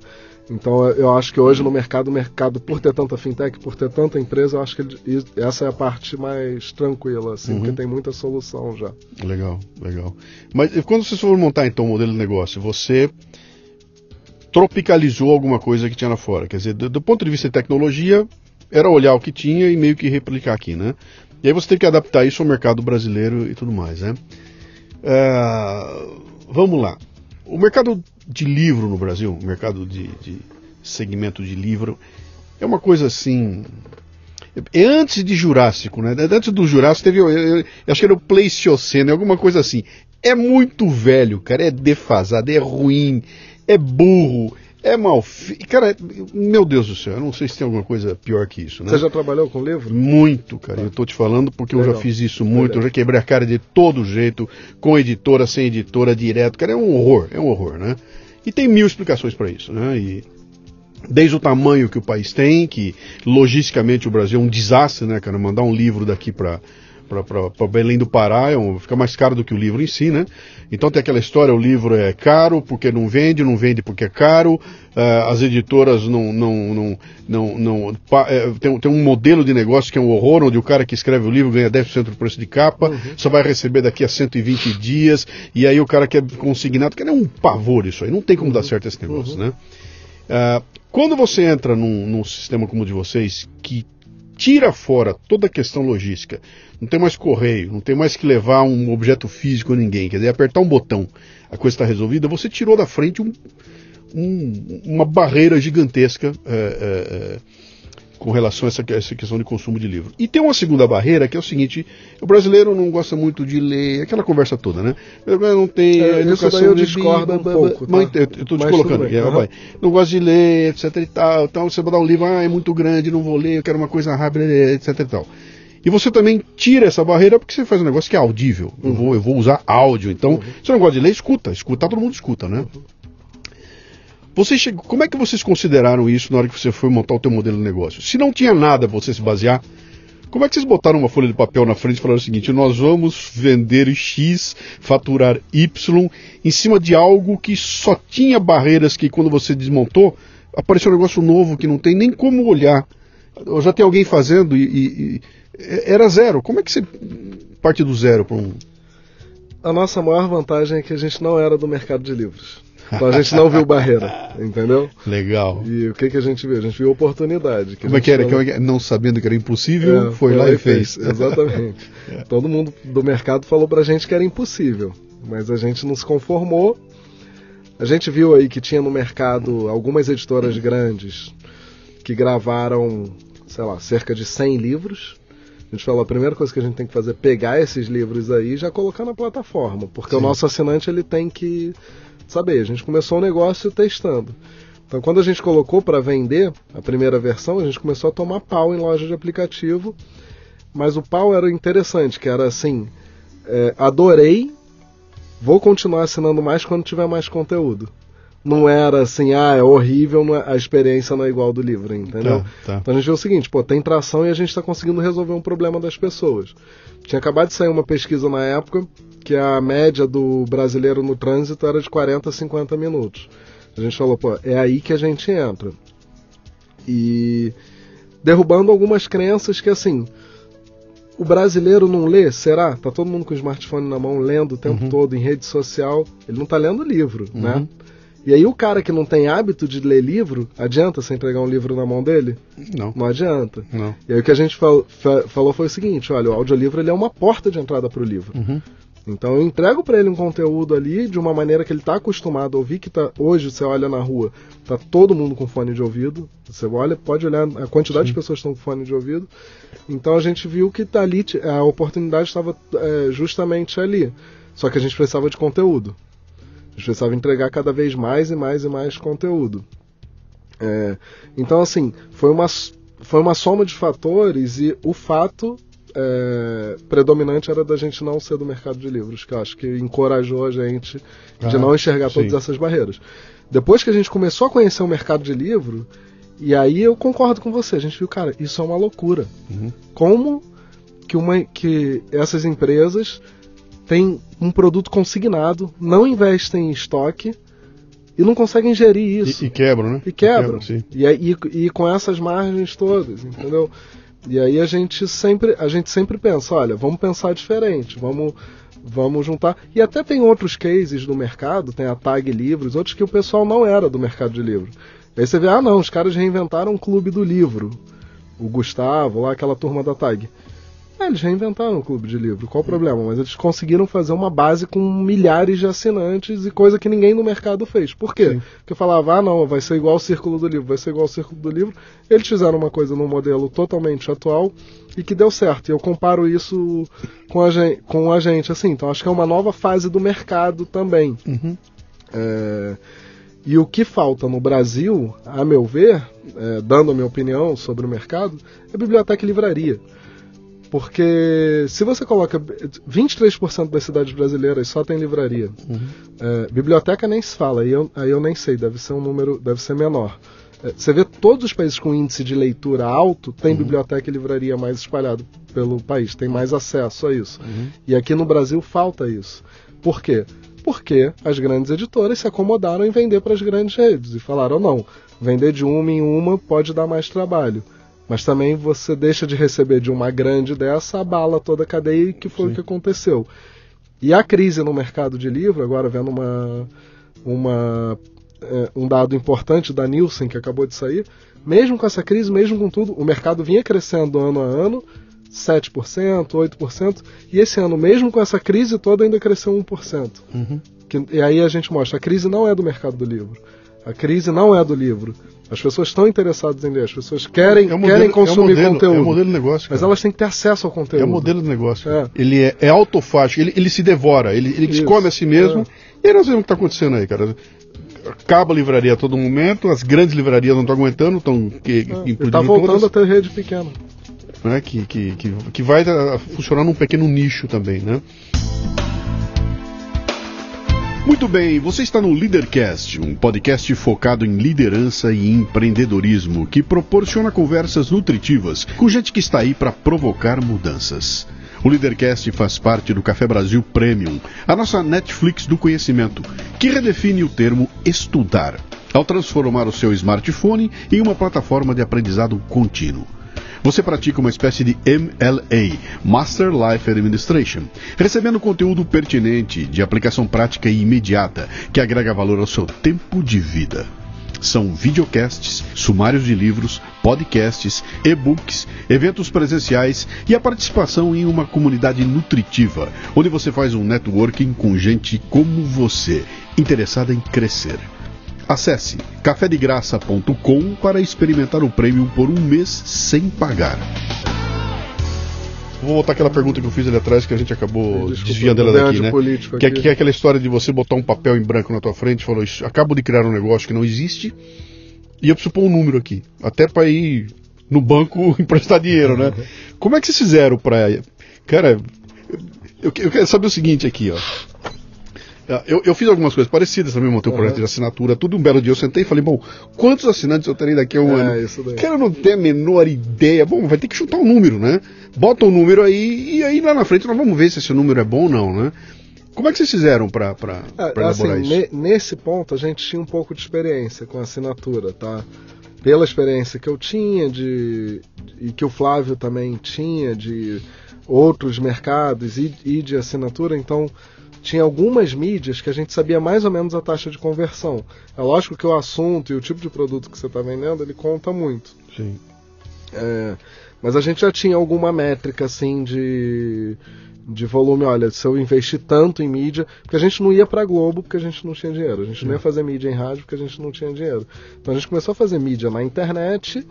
então eu acho que hoje no mercado, o mercado, por ter tanta fintech, por ter tanta empresa, eu acho que essa é a parte mais tranquila, assim, Uhum. porque tem muita solução já. Legal, legal. Mas quando vocês foram montar então o modelo de negócio, você tropicalizou alguma coisa que tinha lá fora. Quer dizer, do, do ponto de vista de tecnologia, era olhar o que tinha e meio que replicar aqui, né? Aí você tem que adaptar isso ao mercado brasileiro e tudo mais, né? Ah, vamos lá. O mercado de livro no Brasil, o mercado de, de segmento de livro, é uma coisa assim. É antes de Jurássico, né? Antes do Jurássico teve. Eu, eu- eu acho que era o Pleistoceno, alguma coisa assim. É muito velho, cara. É defasado, é ruim, é burro, é mal feito. Cara, meu Deus do céu, eu não sei se tem alguma coisa pior que isso, né? Você já trabalhou com livro? Muito, cara. Eu tô te falando porque eu já Legal. fiz isso muito, Legal. eu já quebrei a cara de todo jeito, com editora, sem editora, direto. Cara, é um horror, é um horror, né? E tem mil explicações para isso, né? E desde o tamanho que o país tem, que logisticamente o Brasil é um desastre, né, cara? Mandar um livro daqui para para Belém do Pará é um, fica mais caro do que o livro em si, né? Então tem aquela história, o livro é caro porque não vende, não vende porque é caro, ah, as editoras não não não não, não pa- eh, tem, tem um modelo de negócio que é um horror, onde o cara que escreve o livro ganha 10% do preço de capa, só vai receber daqui a 120 dias, e aí o cara quer consignado, que é um pavor isso aí, não tem como dar certo esse negócio, né? Ah, quando você entra num, num sistema como o de vocês, que tira fora toda a questão logística, não tem mais correio, não tem mais que levar um objeto físico a ninguém, quer dizer, apertar um botão, a coisa está resolvida, você tirou da frente um- um- uma barreira gigantesca é, é, com relação a essa, essa questão de consumo de livro. E tem uma segunda barreira que é o seguinte: o brasileiro não gosta muito de ler, aquela conversa toda, né? Eu não tem É, educação eu de discordo um pouco. Mas tá? eu, tô te Mas colocando aqui, bem, é, aham. vai. Não gosto de ler, etc e tal. Então você vai dar um livro, ah, é muito grande, não vou ler, eu quero uma coisa rápida, etc e tal. E você também tira essa barreira porque você faz um negócio que é audível. Eu, vou, eu vou usar áudio. Então, se você não gosta de ler, escuta. Escutar, todo mundo escuta, né? Como é que vocês consideraram isso na hora que você foi montar o teu modelo de negócio? Se não tinha nada você se basear, como é que vocês botaram uma folha de papel na frente e falaram o seguinte: nós vamos vender X, faturar Y, em cima de algo que só tinha barreiras que quando você desmontou, apareceu um negócio novo que não tem nem como olhar. Já tem alguém fazendo e, e- e- era zero. Como é que você parte do zero para um. A nossa maior vantagem é que a gente não era do mercado de livros. Então a gente não viu barreira, entendeu? Legal. E o que, que a gente viu? A gente viu oportunidade. É que era? gente Como é que era? Não sabendo que era impossível, É, foi lá e fez. Exatamente. Todo mundo do mercado falou pra gente que era impossível, mas a gente não se conformou. A gente viu aí que tinha no mercado algumas editoras grandes que gravaram, sei lá, cerca de 100 livros. A gente falou, a primeira coisa que a gente tem que fazer é pegar esses livros aí e já colocar na plataforma, porque o Sim. nosso assinante ele tem que saber. A gente começou o negócio testando. Então, quando a gente colocou para vender a primeira versão, a gente começou a tomar pau em loja de aplicativo. Mas o pau era interessante, que era assim: é, adorei, vou continuar assinando mais quando tiver mais conteúdo. Não era assim, ah, é horrível, é- a experiência não é igual do livro, entendeu? Tá, tá. Então a gente viu o seguinte, pô, tem tração e a gente está conseguindo resolver um problema das pessoas. Tinha acabado de sair uma pesquisa na época que a média do brasileiro no trânsito era de 40 a 50 minutos. A gente falou, pô, é aí que a gente entra. E derrubando algumas crenças que assim, o brasileiro não lê, será? Tá todo mundo com o smartphone na mão lendo o tempo todo em rede social, ele não tá lendo livro, né? E aí o cara que não tem hábito de ler livro, adianta você entregar um livro na mão dele? Não, Não adianta. não. E aí o que a gente fal- fa- falou foi o seguinte, olha, o audiolivro ele é uma porta de entrada para o livro. Uhum. Então eu entrego para ele um conteúdo ali de uma maneira que ele está acostumado a ouvir, que tá, hoje você olha na rua, tá todo mundo com fone de ouvido. Você olha, pode olhar a quantidade de pessoas que estão com fone de ouvido. Então a gente viu que tá ali, a oportunidade estava é, justamente ali. Só que a gente precisava de conteúdo. A gente precisava entregar cada vez mais e mais e mais conteúdo. É, então, assim, foi uma, foi uma soma de fatores e o fato é, predominante era da gente não ser do mercado de livros, que eu acho que encorajou a gente de Ah, não enxergar todas sim. essas barreiras. Depois que a gente começou a conhecer o mercado de livro, e aí eu concordo com você, a gente viu, cara, isso é uma loucura. Uhum. Como que, uma, que essas empresas têm um produto consignado, não investem em estoque e não conseguem gerir isso. E, e quebram, né? E quebram. E, e, e, e, com essas margens todas, entendeu? E aí a gente sempre, a gente sempre pensa, olha, vamos pensar diferente, vamos, vamos juntar. E até tem outros cases no mercado, tem a Tag Livros, outros que o pessoal não era do mercado de livro. Aí você vê, ah não, os caras reinventaram um clube do livro. O Gustavo, lá aquela turma da Tag. É, eles reinventaram o clube de livro, qual o problema? Mas eles conseguiram fazer uma base com milhares de assinantes e coisa que ninguém no mercado fez. Por quê? Sim. Porque falava, ah não, vai ser igual o Círculo do Livro, vai ser igual o Círculo do Livro. Eles fizeram uma coisa num modelo totalmente atual e que deu certo. E eu comparo isso com a gente, com a gente assim. Então acho que é uma nova fase do mercado também. Uhum. É... E o que falta no Brasil, a meu ver, é, dando a minha opinião sobre o mercado, é biblioteca e livraria. Porque se você coloca 23% das cidades brasileiras só tem livraria. Uhum. É, biblioteca nem se fala, aí eu, aí eu nem sei, deve ser um número, deve ser menor. É, você vê todos os países com índice de leitura alto, tem uhum. biblioteca e livraria mais espalhado pelo país, tem mais acesso a isso. Uhum. E aqui no Brasil falta isso. Por quê? Porque as grandes editoras se acomodaram em vender para as grandes redes e falaram: não, vender de uma em uma pode dar mais trabalho. Mas também você deixa de receber de uma grande dessa, abala toda a cadeia, que foi Sim. o que aconteceu. E a crise no mercado de livro, agora vendo uma, uma, é, um dado importante da Nielsen que acabou de sair, mesmo com essa crise, mesmo com tudo, o mercado vinha crescendo ano a ano, 7%, 8%, e esse ano, mesmo com essa crise toda, ainda cresceu 1%. Uhum. Que, e aí a gente mostra, a crise não é do mercado do livro. A crise não é do livro. As pessoas estão interessadas em ler, as pessoas querem, é modelo, querem consumir é modelo, conteúdo. É modelo de negócio. Cara. Mas elas têm que ter acesso ao conteúdo. É o modelo de negócio. É. Ele é, é autofágico, ele, ele se devora, ele, ele se come a si mesmo. É. E aí nós vemos o que está acontecendo aí, cara. Acaba a livraria a todo momento, as grandes livrarias não estão aguentando, estão Está voltando todas. a ter rede pequena. Né, que, que, que, que vai uh, funcionar num pequeno nicho também, né? Muito bem, você está no Leadercast, um podcast focado em liderança e empreendedorismo que proporciona conversas nutritivas com gente que está aí para provocar mudanças. O Leadercast faz parte do Café Brasil Premium, a nossa Netflix do conhecimento, que redefine o termo estudar, ao transformar o seu smartphone em uma plataforma de aprendizado contínuo você pratica uma espécie de MLA, Master Life Administration, recebendo conteúdo pertinente, de aplicação prática e imediata, que agrega valor ao seu tempo de vida. São videocasts, sumários de livros, podcasts, e-books, eventos presenciais e a participação em uma comunidade nutritiva, onde você faz um networking com gente como você, interessada em crescer. Acesse cafedegraça.com para experimentar o prêmio por um mês sem pagar. Vou voltar aquela pergunta que eu fiz ali atrás que a gente acabou Desculpa, desviando ela daqui, né? Que é, que é, aquela história de você botar um papel em branco na tua frente e falou: acabo de criar um negócio que não existe e eu preciso pôr um número aqui, até para ir no banco emprestar dinheiro, né? Como é que vocês fizeram para, cara? Eu, eu quero saber o seguinte aqui, ó. É, eu, eu, fiz algumas coisas parecidas também, montei um uhum. projeto de assinatura, tudo um belo dia eu sentei e falei, bom, quantos assinantes eu terei daqui a um é, ano? Isso daí. Quero não ter a menor ideia. Bom, vai ter que chutar um número, né? Bota um número aí e aí lá na frente nós vamos ver se esse número é bom ou não, né? Como é que vocês fizeram para é, elaborar assim, isso? nesse ponto a gente tinha um pouco de experiência com assinatura, tá? Pela experiência que eu tinha de e que o Flávio também tinha de outros mercados e, e de assinatura, então tinha algumas mídias que a gente sabia mais ou menos a taxa de conversão. É lógico que o assunto e o tipo de produto que você está vendendo, ele conta muito. Sim. É, mas a gente já tinha alguma métrica, assim, de, de volume. Olha, se eu investir tanto em mídia... Porque a gente não ia para Globo porque a gente não tinha dinheiro. A gente não ia fazer mídia em rádio porque a gente não tinha dinheiro. Então a gente começou a fazer mídia na internet,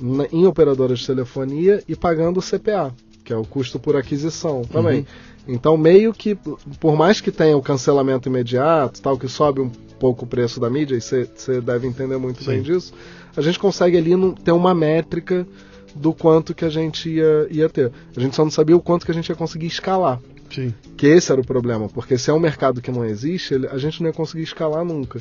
na, em operadoras de telefonia e pagando o CPA, que é o custo por aquisição também. Uhum. Então, meio que, por mais que tenha o cancelamento imediato, tal, que sobe um pouco o preço da mídia, e você deve entender muito Sim. bem disso, a gente consegue ali ter uma métrica do quanto que a gente ia, ia ter. A gente só não sabia o quanto que a gente ia conseguir escalar. Sim. Que esse era o problema, porque se é um mercado que não existe, a gente não ia conseguir escalar nunca.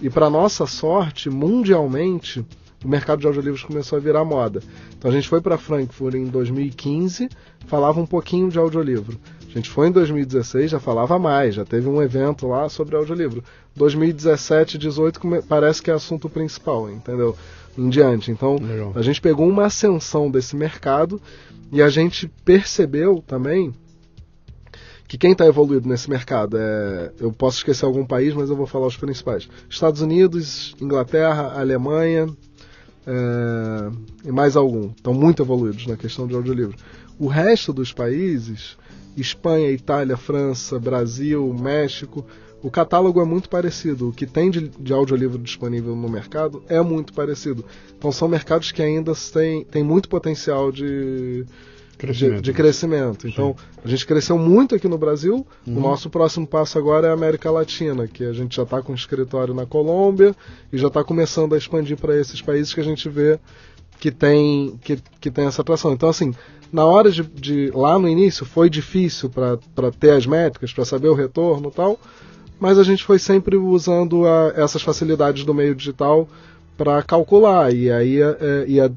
E para nossa sorte, mundialmente, o mercado de audiolivros começou a virar moda. Então a gente foi para Frankfurt em 2015, falava um pouquinho de audiolivro. A gente foi em 2016, já falava mais, já teve um evento lá sobre audiolivro. 2017, 18 parece que é assunto principal, entendeu? Em diante. Então Legal. a gente pegou uma ascensão desse mercado e a gente percebeu também que quem está evoluído nesse mercado é. Eu posso esquecer algum país, mas eu vou falar os principais: Estados Unidos, Inglaterra, Alemanha é, e mais algum. Estão muito evoluídos na questão de audiolivro. O resto dos países, Espanha, Itália, França, Brasil, México, o catálogo é muito parecido. O que tem de, de audiolivro disponível no mercado é muito parecido. Então são mercados que ainda têm, têm muito potencial de Crescimento. De, de, crescimento. Então, Sim. a gente cresceu muito aqui no Brasil. Uhum. O nosso próximo passo agora é a América Latina, que a gente já está com escritório na Colômbia e já está começando a expandir para esses países que a gente vê que tem, que, que tem essa atração. Então, assim, na hora de, de lá no início foi difícil para ter as métricas, para saber o retorno e tal, mas a gente foi sempre usando a, essas facilidades do meio digital para calcular e aí é, ia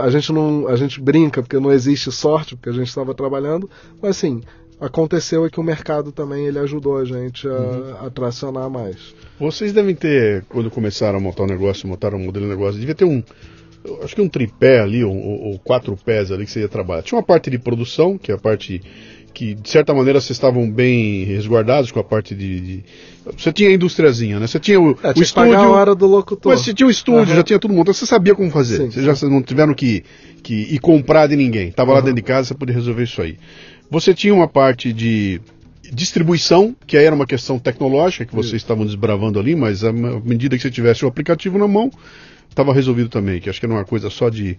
a gente não a gente brinca porque não existe sorte porque a gente estava trabalhando mas assim aconteceu é que o mercado também ele ajudou a gente a, uhum. a tracionar mais vocês devem ter quando começaram a montar o negócio montaram um modelo de negócio devia ter um acho que um tripé ali ou, ou, quatro pés ali que você ia trabalhar tinha uma parte de produção que é a parte que de certa maneira vocês estavam bem resguardados com a parte de, de... você tinha a industriazinha, né? Você tinha o, é, o estúdio, a hora do locutor. Mas você tinha o estúdio, uhum. já tinha todo mundo, você sabia como fazer. Sim, vocês já não tiveram que, que ir comprar de ninguém. Tava uhum. lá dentro de casa, você podia resolver isso aí. Você tinha uma parte de distribuição, que aí era uma questão tecnológica que vocês estavam desbravando ali, mas à medida que você tivesse o aplicativo na mão, estava resolvido também, que acho que era uma coisa só de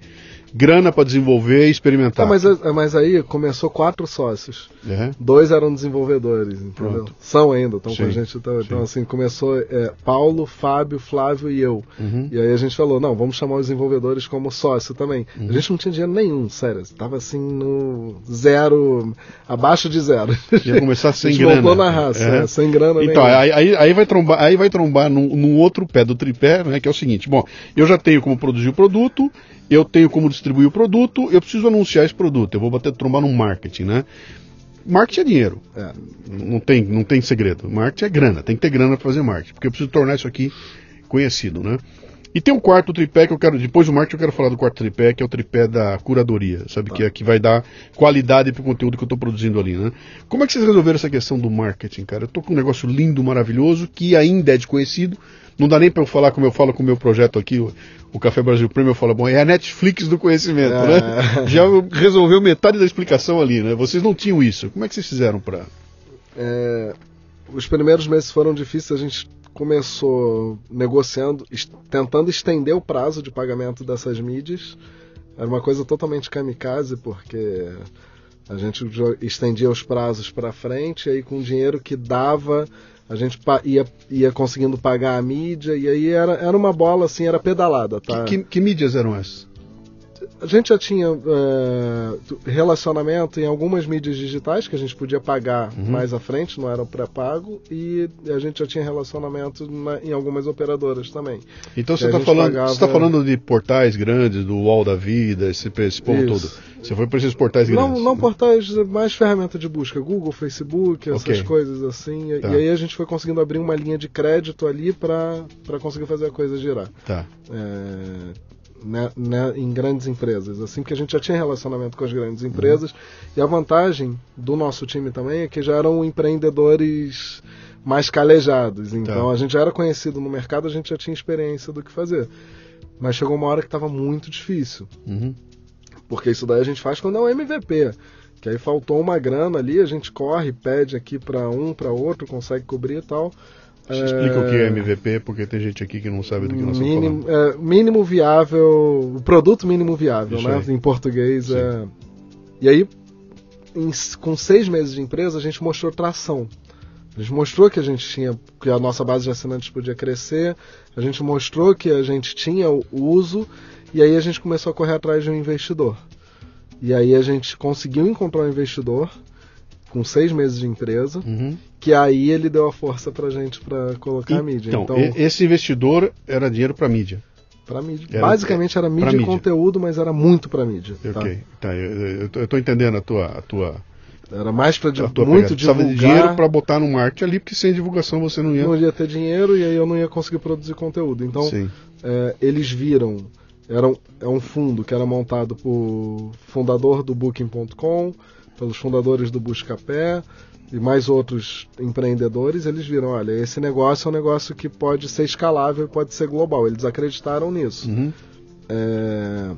grana para desenvolver e experimentar. Ah, mas, mas aí começou quatro sócios. Uhum. Dois eram desenvolvedores, entendeu? Pronto. São ainda, estão com a gente. Então, então assim, começou é, Paulo, Fábio, Flávio e eu. Uhum. E aí a gente falou, não, vamos chamar os desenvolvedores como sócio também. Uhum. A gente não tinha dinheiro nenhum, sério. Estava assim no zero, abaixo de zero. Ia começar sem grana. voltou na raça, é. sem grana Então, aí, aí, aí, vai trombar, aí vai trombar num, num outro pé do tripé, né, que é o seguinte, bom, eu já tenho como produzir o produto, eu tenho como distribuir o produto, eu preciso anunciar esse produto, eu vou bater trombar no marketing, né? Marketing é dinheiro, é, não, tem, não tem segredo. Marketing é grana, tem que ter grana para fazer marketing, porque eu preciso tornar isso aqui conhecido, né? E tem um quarto tripé que eu quero, depois do marketing eu quero falar do quarto tripé, que é o tripé da curadoria, sabe? Tá. Que é que vai dar qualidade para o conteúdo que eu estou produzindo ali, né? Como é que vocês resolveram essa questão do marketing, cara? Eu estou com um negócio lindo, maravilhoso, que ainda é desconhecido, não dá nem para eu falar como eu falo com o meu projeto aqui, o, o Café Brasil Prêmio, eu falo, bom, é a Netflix do conhecimento, né? é. né? Já resolveu metade da explicação ali, né? Vocês não tinham isso. Como é que vocês fizeram para... É, os primeiros meses foram difíceis, a gente começou negociando, tentando estender o prazo de pagamento dessas mídias. Era uma coisa totalmente kamikaze, porque a gente estendia os prazos para frente, e aí com o dinheiro que dava, a gente ia, ia conseguindo pagar a mídia, e aí era, era uma bola assim, era pedalada. Tá? Que, que, que mídias eram essas? A gente já tinha uh, relacionamento em algumas mídias digitais que a gente podia pagar uhum. mais à frente, não era pré-pago, e a gente já tinha relacionamento na, em algumas operadoras também. Então você está falando, pagava... tá falando de portais grandes, do UOL da vida, esse, esse povo todo. Você foi para esses portais grandes? Não, não portais, mais ferramenta de busca, Google, Facebook, essas okay. coisas assim. Tá. E aí a gente foi conseguindo abrir uma linha de crédito ali para conseguir fazer a coisa girar. Tá. É, né, né, em grandes empresas, assim que a gente já tinha relacionamento com as grandes empresas uhum. e a vantagem do nosso time também é que já eram empreendedores mais calejados, tá. então tá. a gente já era conhecido no mercado, a gente já tinha experiência do que fazer, mas chegou uma hora que estava muito difícil, uhum. porque isso daí a gente faz quando é um MVP, que aí faltou uma grana ali, a gente corre, pede aqui para um, para outro, consegue cobrir e tal. Explica o que é MVP, porque tem gente aqui que não sabe do que nós mínimo, estamos falando. É, mínimo viável, o produto mínimo viável, Isso né? Aí. Em português. É... E aí, em, com seis meses de empresa, a gente mostrou tração. A gente mostrou que a gente tinha, que a nossa base de assinantes podia crescer, a gente mostrou que a gente tinha o uso, e aí a gente começou a correr atrás de um investidor. E aí a gente conseguiu encontrar um investidor com seis meses de empresa, uhum. que aí ele deu a força pra gente para colocar então, a mídia. Então, esse investidor era dinheiro para mídia. Para mídia. Era- Basicamente era mídia e conteúdo, mas era muito para mídia. tá? Ok, tá, eu, tô entendendo a tua, a tua, Era mais para muito pegada. Precisava divulgar. de dinheiro para botar no marketing ali, porque sem divulgação você não ia. Não ia ter dinheiro e aí eu não ia conseguir produzir conteúdo. Então é, eles viram. Era um, é um fundo que era montado por fundador do Booking.com, pelos fundadores do Buscapé e mais outros empreendedores. Eles viram: olha, esse negócio é um negócio que pode ser escalável e pode ser global. Eles acreditaram nisso. Uhum. É,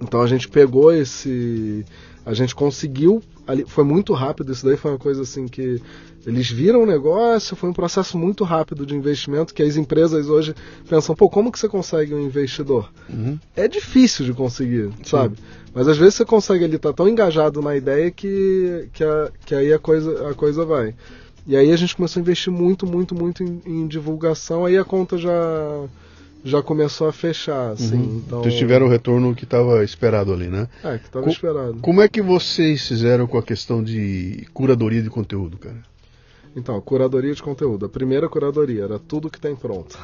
Então a gente pegou esse. A gente conseguiu. Ali, foi muito rápido, isso daí foi uma coisa assim que. Eles viram o negócio, foi um processo muito rápido de investimento que as empresas hoje pensam, pô, como que você consegue um investidor? Uhum. É difícil de conseguir, sabe? Mas às vezes você consegue ali, tá tão engajado na ideia que, que, a- que aí a coisa, a coisa vai. E aí a gente começou a investir muito, muito, muito em, em divulgação, aí a conta já, já começou a fechar, assim. Uhum. Então, Vocês tiveram o retorno que estava esperado ali, né? É, que tava Co- esperado. Como é que vocês fizeram com a questão de curadoria de conteúdo, cara? Então, curadoria de conteúdo. A primeira curadoria era tudo que tem pronto.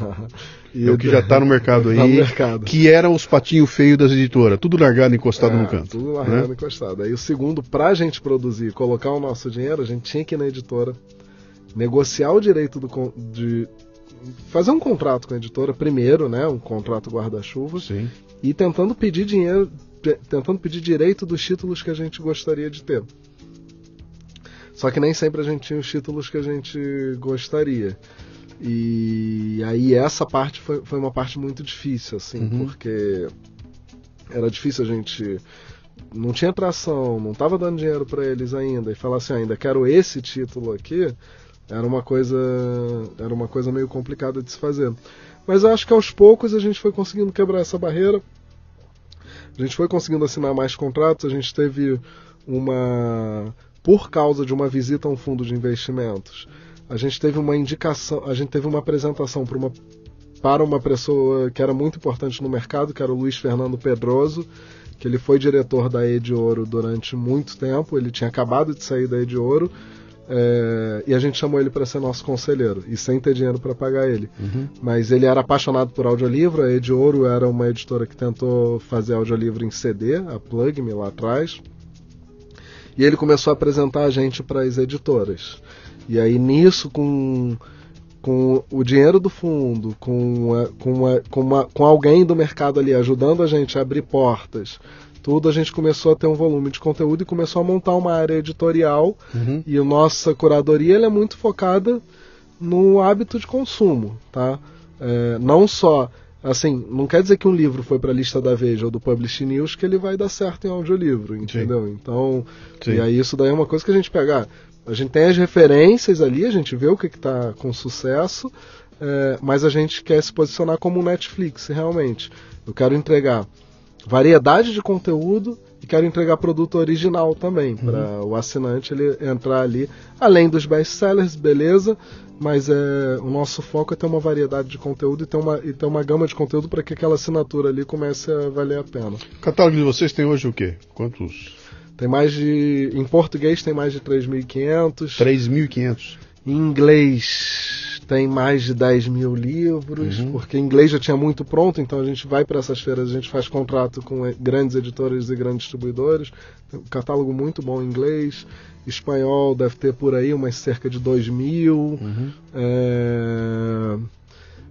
E É o que já está no mercado aí, Tá no mercado. que eram os patinhos feios das editoras, tudo largado, encostado É, no canto. Tudo né? largado encostado. Aí o segundo, pra gente produzir, colocar o nosso dinheiro, a gente tinha que ir na editora, negociar o direito do, de fazer um contrato com a editora primeiro, né, um contrato guarda-chuva, Sim. e tentando pedir dinheiro, tentando pedir direito dos títulos que a gente gostaria de ter. Só que nem sempre a gente tinha os títulos que a gente gostaria. E aí essa parte foi, foi uma parte muito difícil, assim, Uhum. porque era difícil a gente não tinha tração, não estava dando dinheiro para eles ainda e falar assim, "Ah, ainda quero esse título aqui, era uma coisa era uma coisa meio complicada de se fazer. Mas eu acho que aos poucos a gente foi conseguindo quebrar essa barreira. A gente foi conseguindo assinar mais contratos, a gente teve uma por causa de uma visita a um fundo de investimentos. A gente teve uma indicação, a gente teve uma apresentação para uma para uma pessoa que era muito importante no mercado, que era o Luiz Fernando Pedroso, que ele foi diretor da Ed Ouro durante muito tempo, ele tinha acabado de sair da Ed Ouro, é, e a gente chamou ele para ser nosso conselheiro, e sem ter dinheiro para pagar ele. Uhum. Mas ele era apaixonado por audiolivro, a Ed Ouro era uma editora que tentou fazer audiolivro em CD, a Plug Me lá atrás. E ele começou a apresentar a gente para as editoras. E aí nisso, com, com o dinheiro do fundo, com, com, a- com, uma- com alguém do mercado ali ajudando a gente a abrir portas, tudo, a gente começou a ter um volume de conteúdo e começou a montar uma área editorial. Uhum. E a nossa curadoria ela é muito focada no hábito de consumo, tá? É, não só, assim, não quer dizer que um livro foi para a lista da Veja ou do Publish News que ele vai dar certo em audiolivro, entendeu? Então, Sim. e aí isso daí é uma coisa que a gente pega. ah, A gente tem as referências ali, a gente vê o que está com sucesso, é, mas a gente quer se posicionar como um Netflix, realmente. Eu quero entregar variedade de conteúdo e quero entregar produto original também para o assinante ele entrar ali além dos best-sellers beleza mas é o nosso foco é ter uma variedade de conteúdo e ter uma e ter uma gama de conteúdo para que aquela assinatura ali comece a valer a pena O catálogo de vocês tem hoje o quê? Quantos? tem mais de em português tem mais de 3.500 3.500. em inglês tem mais de 10 mil livros, Uhum. porque inglês já tinha muito pronto, então a gente vai para essas feiras, a gente faz contrato com grandes editores e grandes distribuidores. Tem um catálogo muito bom em inglês. Espanhol deve ter por aí umas cerca de 2 mil. Uhum. É,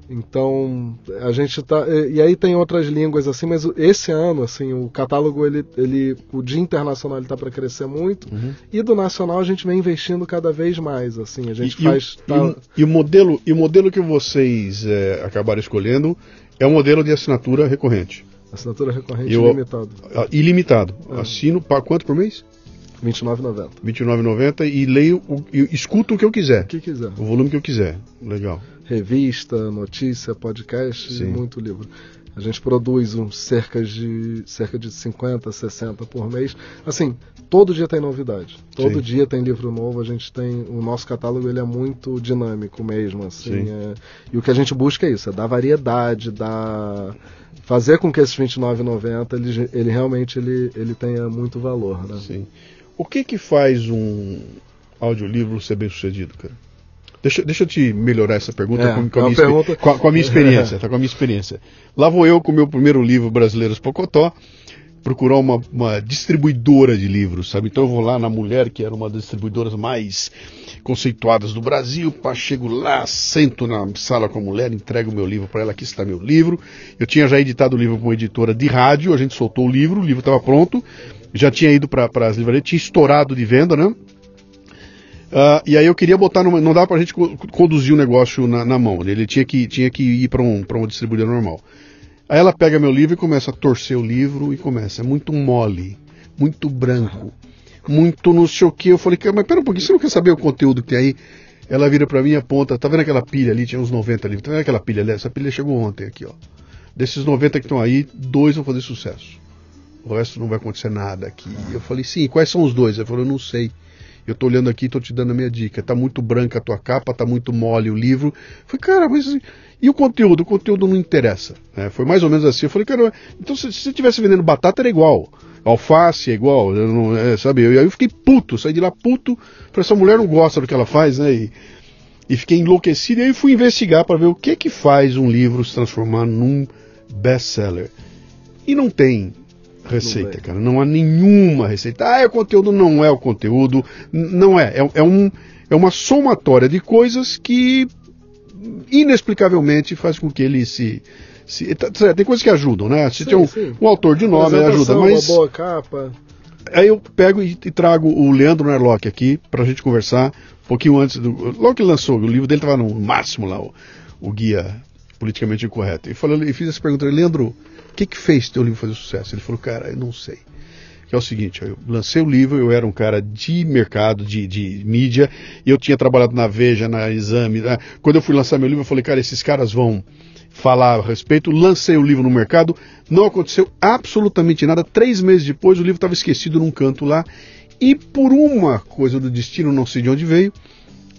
Então a gente tá e e aí tem outras línguas assim, mas o- esse ano assim o catálogo ele, ele o de internacional ele tá para crescer muito Uhum. e do nacional a gente vem investindo cada vez mais assim a gente e, faz e, o- tá- e o- e o modelo e o modelo que vocês é, acabaram escolhendo é um modelo de assinatura recorrente, assinatura recorrente Eu- limitado ah, ilimitado. É. Assino para quanto por mês? 29,90 R$ 29,90 e leio o, e escuto o que eu quiser, o que quiser o volume que eu quiser. Legal. revista notícia podcast Sim. muito livro a gente produz um cerca de cerca de 50 60 por mês assim todo dia tem novidade todo Sim. dia tem livro novo a gente tem o nosso catálogo ele é muito dinâmico mesmo assim Sim. é- e o que a gente busca é isso é dar variedade dar fazer com que esse 29,90 ele, ele realmente ele, ele tenha muito valor né? Sim. O que que faz um audiolivro ser bem sucedido, cara? Deixa, deixa eu te melhorar essa pergunta, É, com, com é a uma minha, pergunta- com a- com a minha experiência, tá? Com a minha experiência. Lá vou eu com o meu primeiro livro, Brasileiros Pocotó, procurar uma, uma distribuidora de livros, sabe? Então eu vou lá na Mulher, que era uma das distribuidoras mais conceituadas do Brasil, pá, chego lá, sento na sala com a mulher, entrego o meu livro para ela, aqui está meu livro. Eu tinha já editado o livro com uma editora de rádio, a gente soltou o livro, o livro estava pronto, já tinha ido para as livrarias, tinha estourado de venda, né? Ah, e aí eu queria botar numa, não dava pra gente co- conduzir o negócio na, na mão, né? ele tinha que, tinha que ir para um, uma distribuidora normal. Aí ela pega meu livro e começa a torcer o livro e começa, é muito mole, muito branco, muito não sei o que. Eu falei, "Cara, mas pera um pouquinho, você não quer saber o conteúdo que tem aí? Ela vira pra mim e aponta, tá vendo aquela pilha ali? Tinha uns 90 livros, tá vendo aquela pilha ali? Essa pilha chegou ontem aqui, ó. Desses 90 que estão aí, dois vão fazer sucesso. O resto não vai acontecer nada aqui. E eu falei, sim, quais são os dois? Ele falou, eu não sei. Eu tô olhando aqui e tô te dando a minha dica. Tá muito branca a tua capa, tá muito mole o livro. Eu falei, cara, mas e o conteúdo? O conteúdo não interessa. né? Foi mais ou menos assim. Eu falei, cara, então se você estivesse vendendo batata era igual. Alface é igual, eu não, é, sabe? Eu, aí eu fiquei puto, saí de lá puto. Falei, essa mulher não gosta do que ela faz, né? E, e fiquei enlouquecido. E aí fui investigar para ver o que que faz um livro se transformar num best-seller. E não tem receita, cara. Não há nenhuma receita. Ah, é o conteúdo, não é o conteúdo. Não é. É, é um, é uma somatória de coisas que inexplicavelmente faz com que ele se. se tá certo, tem coisas que ajudam, né? Se Sim, tem um, um autor de nome ajuda, Apresentação, mas. Uma boa capa. Aí eu pego e, e trago o Leandro Nerlock aqui pra gente conversar um pouquinho antes do. Logo que ele lançou, o livro dele tava no máximo lá, o, o guia politicamente incorreto. E falou, e fiz essa pergunta, Leandro, que que fez teu livro fazer sucesso? Ele falou, cara, eu não sei. Que é o seguinte, eu lancei o livro, eu era um cara de mercado, de, de mídia, e eu tinha trabalhado na Veja, na Exame. Quando eu fui lançar meu livro, eu falei, cara, esses caras vão falar a respeito. Lancei o livro no mercado, não aconteceu absolutamente nada. Três meses depois, o livro estava esquecido num canto lá. E por uma coisa do destino, não sei de onde veio,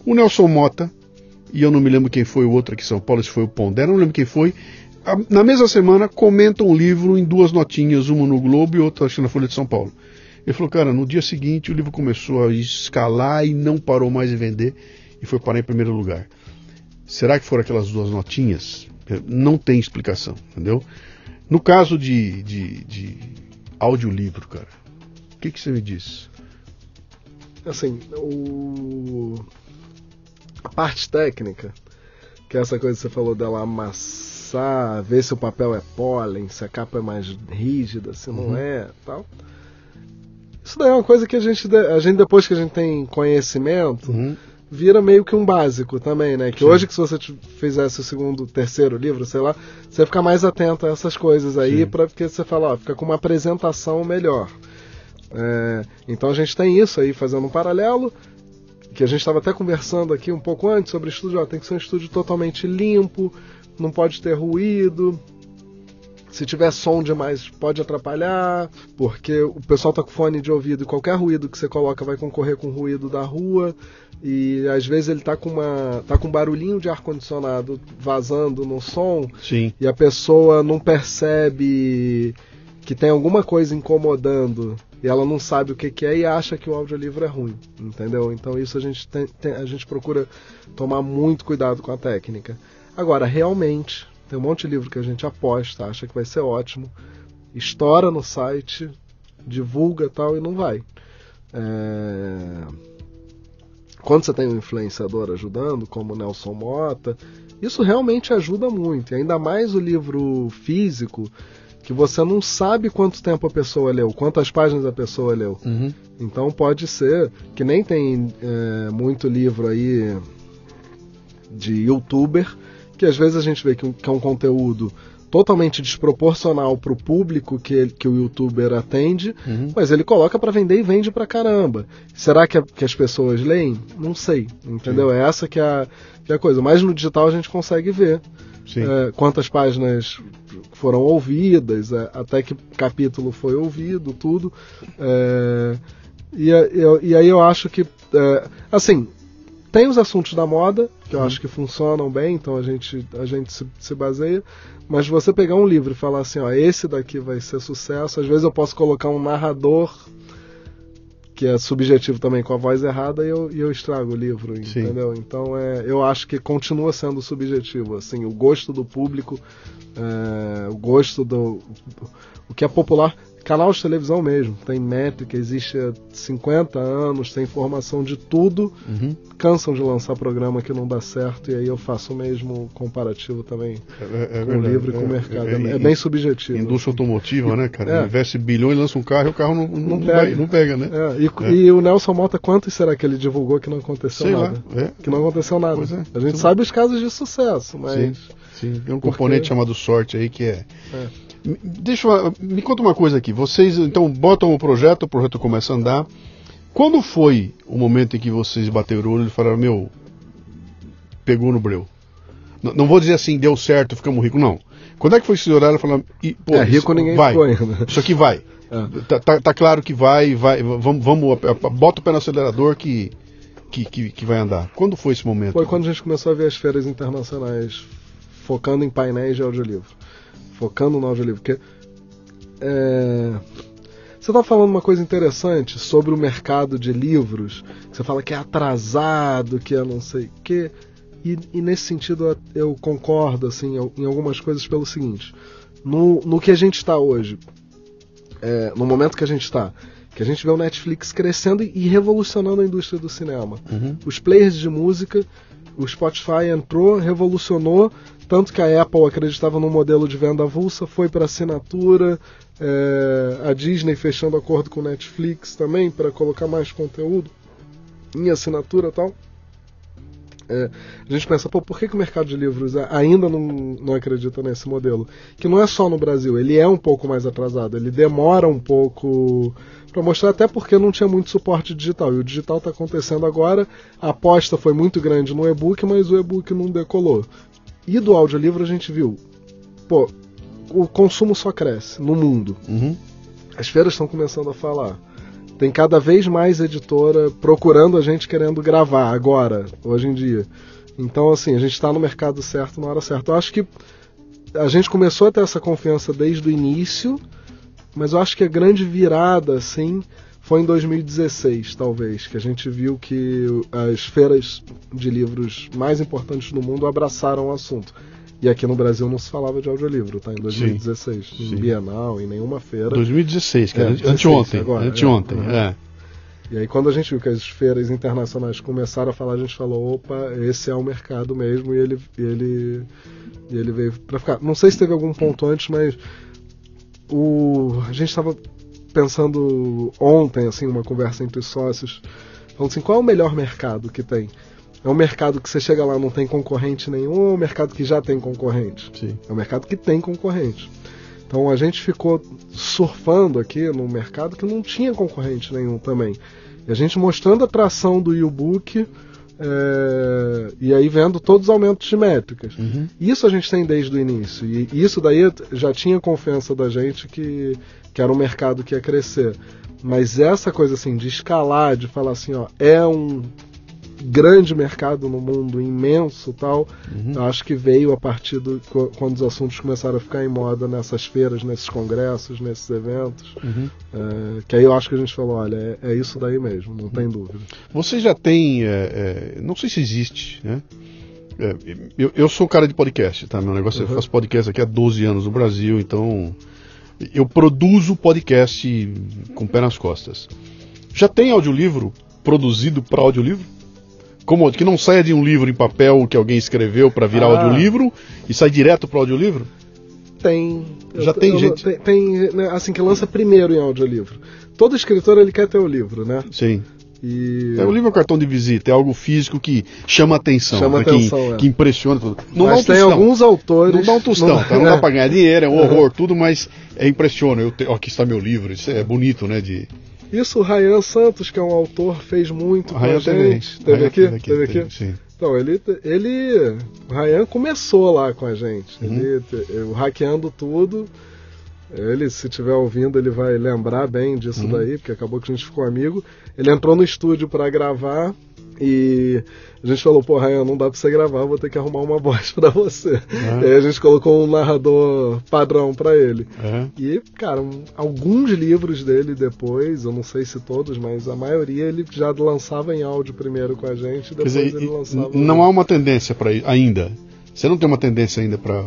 o Nelson Mota, e eu não me lembro quem foi o outro aqui em São Paulo, se foi o Pondé, não lembro quem foi. Na mesma semana, comentam um livro em duas notinhas, uma no Globo e outra na Folha de São Paulo. Ele falou, cara, no dia seguinte o livro começou a escalar e não parou mais de vender e foi parar em primeiro lugar. Será que foram aquelas duas notinhas? Não tem explicação, entendeu? No caso de, de, de audiolivro, cara, o que, que você me diz? Assim, o... a parte técnica, que é essa coisa que você falou dela amassar, ver se o papel é pólen, se a capa é mais rígida, se não Uhum. é, tal. Isso daí é uma coisa que a gente, a gente depois que a gente tem conhecimento, Uhum. vira meio que um básico também, né? Que Sim. hoje que se você fizesse o segundo, terceiro livro, sei lá, você fica mais atento a essas coisas aí, para porque você fala, ó, fica com uma apresentação melhor. É, então a gente tem isso aí fazendo um paralelo, que a gente estava até conversando aqui um pouco antes sobre estúdio, ó, tem que ser um estúdio totalmente limpo, não pode ter ruído. Se tiver som demais, pode atrapalhar, porque o pessoal tá com fone de ouvido e qualquer ruído que você coloca vai concorrer com o ruído da rua. E às vezes ele tá com uma tá com um barulhinho de ar condicionado vazando no som Sim. e a pessoa não percebe que tem alguma coisa incomodando e ela não sabe o que, que é e acha que o audiolivro é ruim, entendeu? Então isso a gente tem, tem- a gente procura tomar muito cuidado com a técnica. Agora, realmente, tem um monte de livro que a gente aposta, acha que vai ser ótimo, estoura no site, divulga tal e não vai. É, Quando você tem um influenciador ajudando, como o Nelson Mota, isso realmente ajuda muito. E ainda mais o livro físico, que você não sabe quanto tempo a pessoa leu, quantas páginas a pessoa leu. Uhum. Então pode ser que nem tem é, muito livro aí de youtuber, que às vezes a gente vê que, um- que é um conteúdo totalmente desproporcional para o público que, ele- que o youtuber atende, Uhum. mas ele coloca para vender e vende pra caramba. Será que, a- que as pessoas leem? Não sei, entendeu? É essa que é, a, que é a coisa. Mas no digital a gente consegue ver Sim. é, quantas páginas foram ouvidas, é, até que capítulo foi ouvido, tudo. É, e, e aí eu acho que, é, assim, tem os assuntos da moda, que eu Sim. acho que funcionam bem, então a gente, a gente se, se baseia. Mas você pegar um livro e falar assim, ó, esse daqui vai ser sucesso, às vezes eu posso colocar um narrador que é subjetivo também com a voz errada e eu, e eu estrago o livro, Sim. entendeu? Então é, eu acho que continua sendo subjetivo, assim, o gosto do público, é, o gosto do, o que é popular. Canal de televisão mesmo, tem métrica, existe há 50 anos, tem informação de tudo. Uhum. Cansam de lançar programa que não dá certo, e aí eu faço o mesmo comparativo também É, é com o livro e com o mercado. É, é, é bem subjetivo. Indústria automotiva, né, cara? É. Investe bilhões, lança um carro e o carro não, não, Não pega. não pega, né? É, e, É. e o Nelson Mota, quantos será que ele divulgou que não aconteceu Sei lá. nada? É. Que não aconteceu nada. Pois é. A gente Tudo- sabe os casos de sucesso, mas. Sim, sim. Tem um Porque- componente chamado sorte aí que é. Me- Deixa eu, me conta uma coisa aqui. Vocês então botam o projeto, o projeto começa a andar. Quando foi o momento em que vocês bateram o olho e falaram, meu, pegou no breu? N- não vou dizer assim, deu certo, ficamos ricos, não. Quando é que foi que vocês olharam e falaram, pô, É, rico isso- ninguém vai, ficou ainda. Isso aqui vai. É. Tá, tá- tá claro que vai, vai vamos, vamos, bota o pé no acelerador que, que, que, que vai andar. Quando foi esse momento? Foi quando a gente começou a ver as feiras internacionais focando em painéis de audiolivro. Focando no audiolivro. Porque. é, Você está falando uma coisa interessante sobre o mercado de livros. Você fala que é atrasado, que é não sei o quê. E, e nesse sentido eu- concordo assim, em algumas coisas pelo seguinte. No, no que a gente está hoje, é, no momento que a gente está, que a gente vê o Netflix crescendo e, e revolucionando a indústria do cinema. Uhum. Os players de música, o Spotify entrou, revolucionou, tanto que a Apple acreditava no modelo de venda avulsa, foi para assinatura, é, a Disney fechando acordo com Netflix também para colocar mais conteúdo em assinatura e tal. É, a gente pensa, pô, por que, que o mercado de livros ainda não, não acredita nesse modelo? Que não é só no Brasil, ele é um pouco mais atrasado, ele demora um pouco para mostrar, até porque não tinha muito suporte digital. E o digital está acontecendo agora, a aposta foi muito grande no e-book, mas o e-book não decolou. E do audiolivro a gente viu, pô, o consumo só cresce no mundo. Uhum. As feiras estão começando a falar. Tem cada vez mais editora procurando a gente querendo gravar agora, hoje em dia. Então, assim, a gente está no mercado certo na hora certa. Eu acho que a gente começou a ter essa confiança desde o início, mas eu acho que a grande virada, assim, foi em 2016, talvez, que a gente viu que as feiras de livros mais importantes do mundo abraçaram o assunto. E aqui no Brasil não se falava de audiolivro, tá? Em 2016. Sim. Em Bienal, em nenhuma feira. 2016, cara. É, 16 anteontem. agora, anteontem, é. É. E aí quando a gente viu que as feiras internacionais começaram a falar, a gente falou, opa, esse é o mercado mesmo, e ele, e ele, e ele veio para ficar. Não sei se teve algum ponto antes, mas o, a gente estava pensando ontem, assim, uma conversa entre sócios, falando assim, qual é o melhor mercado que tem? É um mercado que você chega lá não tem concorrente nenhum ou é um mercado que já tem concorrente? Sim. É um mercado que tem concorrente. Então a gente ficou surfando aqui no mercado que não tinha concorrente nenhum também. E a gente mostrando a tração do e-book é, e aí vendo todos os aumentos de métricas. Uhum. Isso a gente tem desde o início. E isso daí já tinha confiança da gente que, que era um mercado que ia crescer. Mas essa coisa assim de escalar, de falar assim, ó, é um grande mercado no mundo, imenso tal, Uhum. eu acho que veio a partir do quando os assuntos começaram a ficar em moda nessas feiras, nesses congressos, nesses eventos, Uhum. é, que aí eu acho que a gente falou, olha, é, é isso daí mesmo, não tem dúvida. Você já tem. é, é, não sei se existe, né? É, eu, eu sou cara de podcast, tá? Meu negócio é eu Uhum. faço podcast aqui há 12 anos no Brasil, então. Eu produzo podcast com o pé nas costas. Já tem audiolivro produzido para audiolivro? Como, que não saia de um livro em papel que alguém escreveu para virar Ah. audiolivro e sai direto para audiolivro? Tem. Já tem eu- gente. Tem, tem, né, assim, que lança primeiro em audiolivro. Todo escritor ele quer ter o livro, né? Sim. E. É, o livro é um cartão de visita, é algo físico que chama atenção, Chama né, que- atenção, é. que, impressiona. tudo. Não dá Mas um tem tostão. alguns autores. Não dá um tostão, tá? não é. dá pra ganhar dinheiro, é um horror, tudo, mas é impressiona. Eu te... ó, aqui está meu livro, isso é bonito, né? De... Isso o Ryan Santos, que é um autor, fez muito com a Ryan gente. Teve Ryan aqui? teve Teve aqui? teve, Sim. Então, ele, ele. O Ryan começou lá com a gente. Uhum. Ele, eu hackeando tudo. Ele, se estiver ouvindo, ele vai lembrar bem disso Uhum. daí, porque acabou que a gente ficou amigo. Ele entrou no estúdio para gravar. E a gente falou, pô, Ryan, não dá pra você gravar, vou ter que arrumar uma voz pra você. Uhum. E aí a gente colocou um narrador padrão pra ele. Uhum. E, cara, um, alguns livros dele depois, eu não sei se todos, mas a maioria ele já lançava em áudio primeiro com a gente, depois dizer, ele lançava. Não há uma tendência para ainda. Você não tem uma tendência ainda para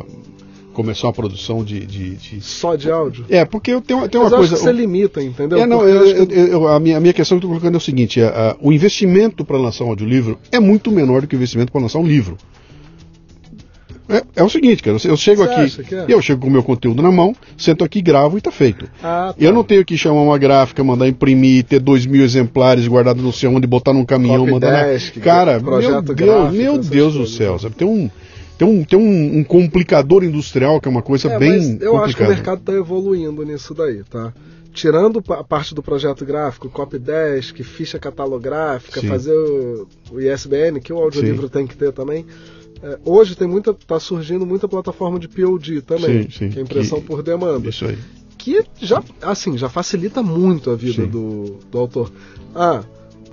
começar uma produção de, de, de, Só de áudio? É, porque eu tenho, tenho Mas uma coisa. Acho que você limita, entendeu? É, não, eu, eu, eu, a, minha, a minha questão que eu estou colocando é o seguinte: a, a, o investimento para lançar um audiolivro é muito menor do que o investimento para lançar um livro. É, é, o seguinte, cara, eu chego Você aqui, é? eu chego com o meu conteúdo na mão, sento aqui, gravo e está feito. Ah, tá. Eu não tenho que chamar uma gráfica, mandar imprimir, ter dois mil exemplares guardados no sei onde, botar num caminhão, Copy mandar. Desk, na... Cara, meu Deus, meu Deus do céu, sabe? Tem um tem um, tem um, um, complicador industrial que é uma coisa é, bem mas eu complicada. acho que o mercado está evoluindo nisso daí, tá? Tirando a parte do projeto gráfico, copydesk, ficha catalográfica, Sim. fazer o, o, ISBN, que o audiolivro sim. tem que ter também. É, hoje tem muita, tá surgindo muita plataforma de POD também, sim, que é impressão que, por demanda. Isso aí. Que já, assim, já facilita muito a vida do, do autor. Ah,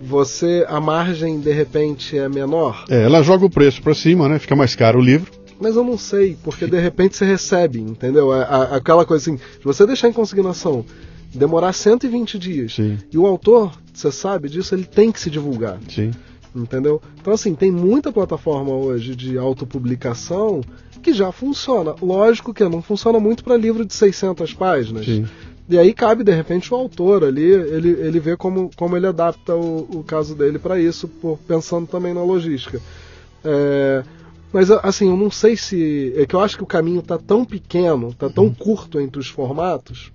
você a margem de repente é menor? É, ela joga o preço para cima, né? Fica mais caro o livro. Mas eu não sei, porque de repente você recebe, entendeu? É, a, aquela coisa assim, se você deixar em consignação, demorar 120 dias, Sim. e o autor, você sabe disso, ele tem que se divulgar. Sim. Entendeu? Então, assim, tem muita plataforma hoje de autopublicação que já funciona. Lógico que não funciona muito para livro de 600 páginas. Sim. E aí cabe, de repente, o autor ali, ele, ele vê como, como ele adapta o, o caso dele para isso, por, pensando também na logística. É, mas, assim, eu não sei se. É que eu acho que o caminho está tão pequeno, está tão uhum. curto entre os formatos.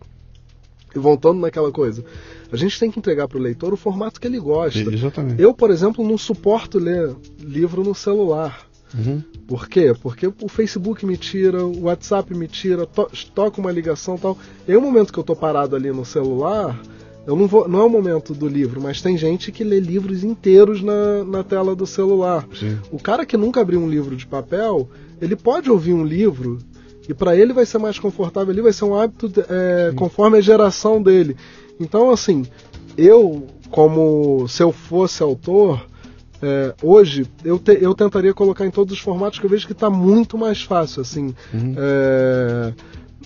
E voltando naquela coisa, a gente tem que entregar para o leitor o formato que ele gosta. Exatamente. Eu, por exemplo, não suporto ler livro no celular. Uhum. Por quê? Porque o Facebook me tira, o WhatsApp me tira, to toca uma ligação tal. E aí, o momento que eu tô parado ali no celular, eu não vou, não é o momento do livro, mas tem gente que lê livros inteiros na, na tela do celular. Sim. O cara que nunca abriu um livro de papel, ele pode ouvir um livro e para ele vai ser mais confortável, ele vai ser um hábito é, conforme a geração dele. Então, assim, eu, como se eu fosse autor, é, hoje eu, te, eu tentaria colocar em todos os formatos que eu vejo que está muito mais fácil. Assim, uhum. é,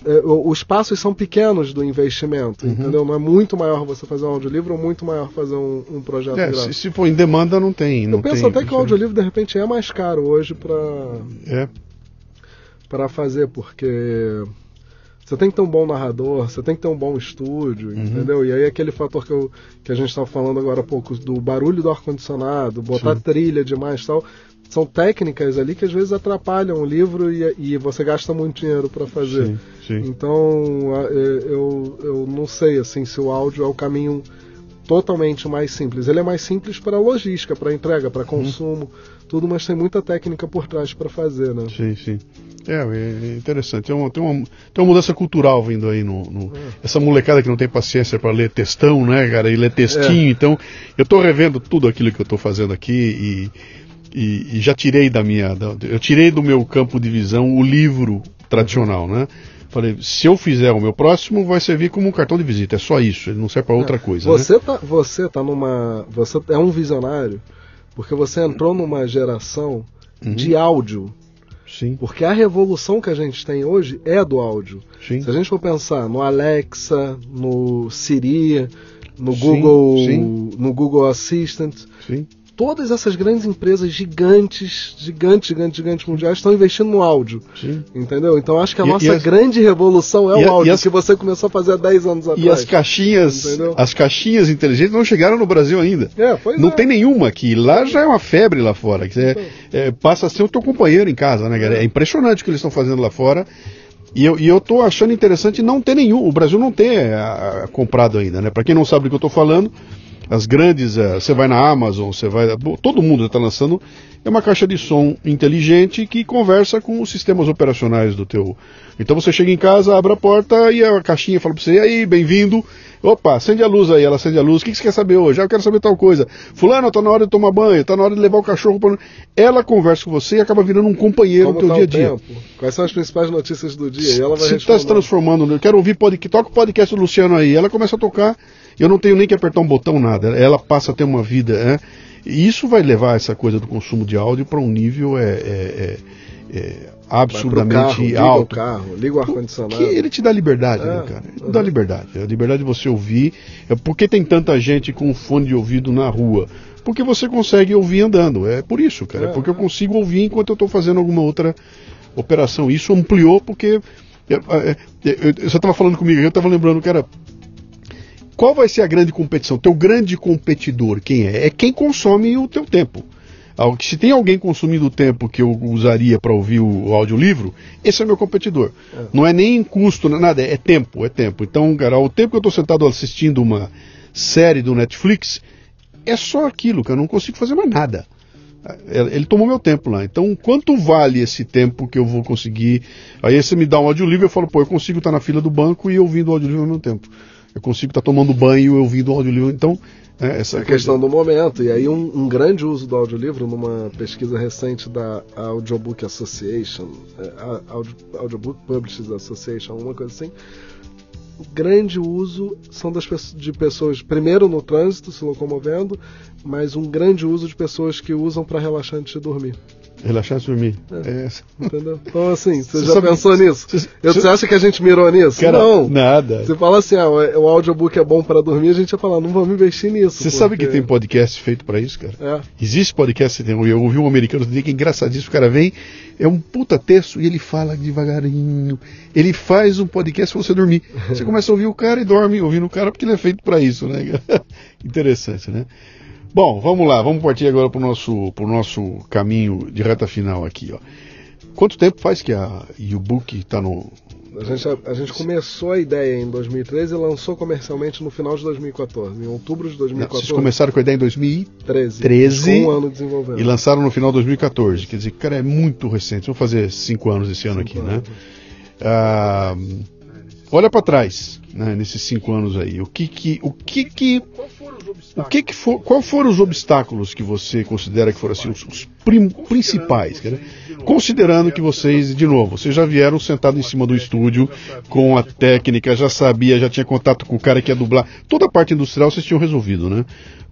é, os passos são pequenos do investimento, uhum. entendeu? Não é muito maior você fazer um audiolivro ou muito maior fazer um, um projeto é, se, se, for em demanda, não tem. Não eu penso tem, até que o audiolivro de repente é mais caro hoje para é. para fazer, porque você tem que ter um bom narrador, você tem que ter um bom estúdio, uhum. entendeu? E aí aquele fator que, eu, que a gente estava falando agora há pouco, do barulho do ar-condicionado, botar Sim. trilha demais tal, são técnicas ali que às vezes atrapalham o livro e, e você gasta muito dinheiro para fazer. Sim, sim. Então eu, eu não sei assim se o áudio é o caminho totalmente mais simples. Ele é mais simples para logística, para entrega, para uhum. consumo, uhum. Tudo, mas tem muita técnica por trás para fazer, né? Sim, sim. É, é interessante. Tem uma, tem, uma, tem uma mudança cultural vindo aí no. no é. Essa molecada que não tem paciência para ler textão, né, cara? E ler textinho. É. Então, eu estou revendo tudo aquilo que eu estou fazendo aqui e, e, e, já tirei da minha. Da, eu tirei do meu campo de visão o livro tradicional, né? Falei, se eu fizer o meu próximo, vai servir como um cartão de visita. É só isso, ele não serve para outra é. coisa. Você, né? tá, você tá numa. Você é um visionário, porque você entrou numa geração uhum. de áudio. Sim. Porque a revolução que a gente tem hoje é do áudio. Sim. Se a gente for pensar no Alexa, no Siri, no sim, Google, sim. no Google Assistant, sim todas essas grandes empresas gigantes, gigantes, gigantes, gigantes mundiais estão investindo no áudio. Sim. Entendeu? Então acho que a e, nossa e as... grande revolução é e o áudio, as... que você começou a fazer há 10 anos atrás. E as caixinhas, entendeu? as caixinhas inteligentes não chegaram no Brasil ainda. É, não é. tem nenhuma aqui. Lá já é uma febre lá fora. Que é, é, passa a ser o teu companheiro em casa, né, cara? É impressionante o que eles estão fazendo lá fora. E eu, e eu tô achando interessante não ter nenhum. O Brasil não tem a, a, comprado ainda, né? Para quem não sabe do que eu estou falando, as grandes, uh, você vai na Amazon, você vai. Todo mundo está lançando. É uma caixa de som inteligente que conversa com os sistemas operacionais do teu. Então você chega em casa, abre a porta e a caixinha fala para você, aí, bem-vindo. Opa, acende a luz aí, ela acende a luz. O que, você quer saber hoje? Ah, eu quero saber tal coisa. Fulano, tá na hora de tomar banho, tá na hora de levar o cachorro para. Ela conversa com você e acaba virando um companheiro Como no teu tá dia a dia. Quais são as principais notícias do dia? E ela vai Se está se transformando, eu quero ouvir podcast, toca o podcast do Luciano aí. Ela começa a tocar eu não tenho nem que apertar um botão, nada. Ela passa a ter uma vida. Né? E isso vai levar essa coisa do consumo de áudio para um nível é, é, é, é absurdamente carro, alto. Liga o carro, liga o ar-condicionado. Que ele te dá liberdade, né, cara? Ele uhum. dá liberdade. A liberdade de você ouvir. É porque tem tanta gente com fone de ouvido na rua? Porque você consegue ouvir andando. É por isso, cara. É, porque eu consigo ouvir enquanto eu estou fazendo alguma outra operação. Isso ampliou porque. Você estava falando comigo, eu estava lembrando que era qual vai ser a grande competição? Teu grande competidor, quem é? É quem consome o teu tempo. Se tem alguém consumindo o tempo que eu usaria para ouvir o audiolivro, esse é meu competidor. É. Não é nem custo, nada, é tempo, é tempo. Então, cara, o tempo que eu estou sentado assistindo uma série do Netflix, é só aquilo, cara, eu não consigo fazer mais nada. É, ele tomou meu tempo lá. Então, quanto vale esse tempo que eu vou conseguir? Aí você me dá um audiolivro, eu falo, pô, eu consigo estar na fila do banco e ouvindo o audiolivro ao mesmo tempo eu consigo estar tomando banho e ouvindo o audiolivro. Então, é, essa é a questão do momento. E aí, um, um, grande uso do audiolivro, numa pesquisa recente da Audiobook Association, é, Audio, Audiobook Publishers Association, alguma coisa assim. O grande uso são das de pessoas, primeiro no trânsito, se locomovendo, mas um grande uso de pessoas que usam para relaxar antes de dormir. Relaxar e dormir. É. é. Entendeu? Então, assim, você, já sabe, pensou nisso? Cê, você cê... acha que a gente mirou nisso? Cara, não. Nada. Você fala assim, ah, o audiobook é bom para dormir, a gente ia falar, não vamos investir nisso. Você porque... sabe que tem podcast feito para isso, cara? É. Existe podcast, eu ouvi um americano dizer que é engraçadíssimo, o cara vem, é um puta texto e ele fala devagarinho. Ele faz um podcast pra você dormir. Você começa a ouvir o cara e dorme ouvindo o cara porque ele é feito para isso, né? Interessante, né? Bom, vamos lá, vamos partir agora para o nosso, pro nosso caminho de reta final aqui. Ó. Quanto tempo faz que a U-Book está no. A gente, a, a gente, começou a ideia em 2013 e lançou comercialmente no final de 2014, em outubro de 2014. Não, vocês começaram com a ideia em 2013. 13, um ano desenvolvendo. E lançaram no final de 2014. Quer dizer, cara, é muito recente. Vamos fazer cinco anos esse ano cinco aqui, né? anos. né? Ah, olha para trás, né, nesses cinco anos aí. O que que, o que que o que, que for, qual foram os obstáculos que você considera que foram assim, os, os prim, principais? Cara? Considerando que vocês, de novo, vocês já vieram sentado em cima do estúdio com a técnica, já sabia, já tinha contato com o cara que ia dublar. Toda a parte industrial vocês tinham resolvido, né?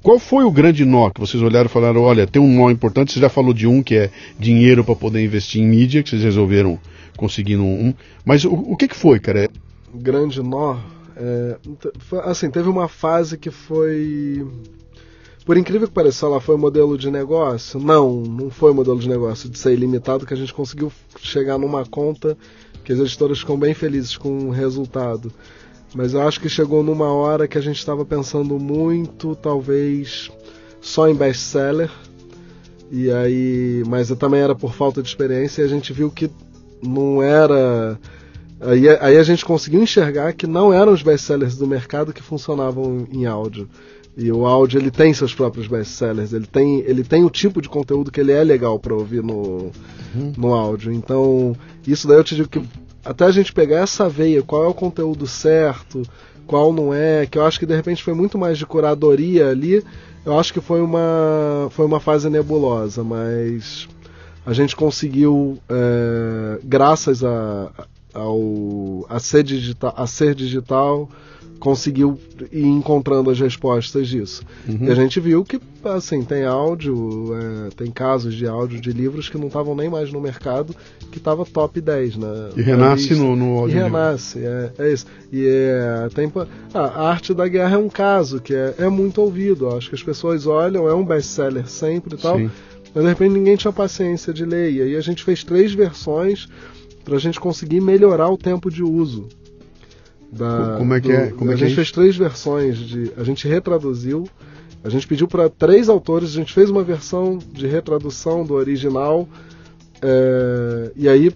Qual foi o grande nó que vocês olharam e falaram, olha, tem um nó importante, você já falou de um que é dinheiro para poder investir em mídia, que vocês resolveram conseguindo um. Mas o, o que, que foi, cara? Grande nó é, assim, teve uma fase que foi. Por incrível que pareça, ela foi modelo de negócio? Não, não foi modelo de negócio de ser ilimitado, que a gente conseguiu chegar numa conta que as editoras ficam bem felizes com o resultado. Mas eu acho que chegou numa hora que a gente estava pensando muito, talvez, só em best-seller. E aí, mas também era por falta de experiência e a gente viu que não era Aí, aí a gente conseguiu enxergar que não eram os best-sellers do mercado que funcionavam em áudio. E o áudio ele tem seus próprios best-sellers, ele tem, ele tem o tipo de conteúdo que ele é legal para ouvir no, uhum. no áudio. Então, isso daí eu te digo que até a gente pegar essa veia, qual é o conteúdo certo, qual não é, que eu acho que de repente foi muito mais de curadoria ali, eu acho que foi uma, foi uma fase nebulosa, mas a gente conseguiu, é, graças a, ao a ser digital, a ser digital conseguiu ir encontrando as respostas disso. Uhum. E a gente viu que, assim, tem áudio, é, tem casos de áudio de livros que não estavam nem mais no mercado, que estava top 10, né? E renasce no, no áudio. E renasce, é, é, isso. E é, tem, ah, a Arte da Guerra é um caso que é, é muito ouvido. Acho que as pessoas olham, é um best-seller sempre e tal. Sim. Mas de repente ninguém tinha paciência de ler. E aí a gente fez três versões para a gente conseguir melhorar o tempo de uso. Da, Como é que é? Como a é gente é fez três versões, de, a gente retraduziu, a gente pediu para três autores, a gente fez uma versão de retradução do original, é, e aí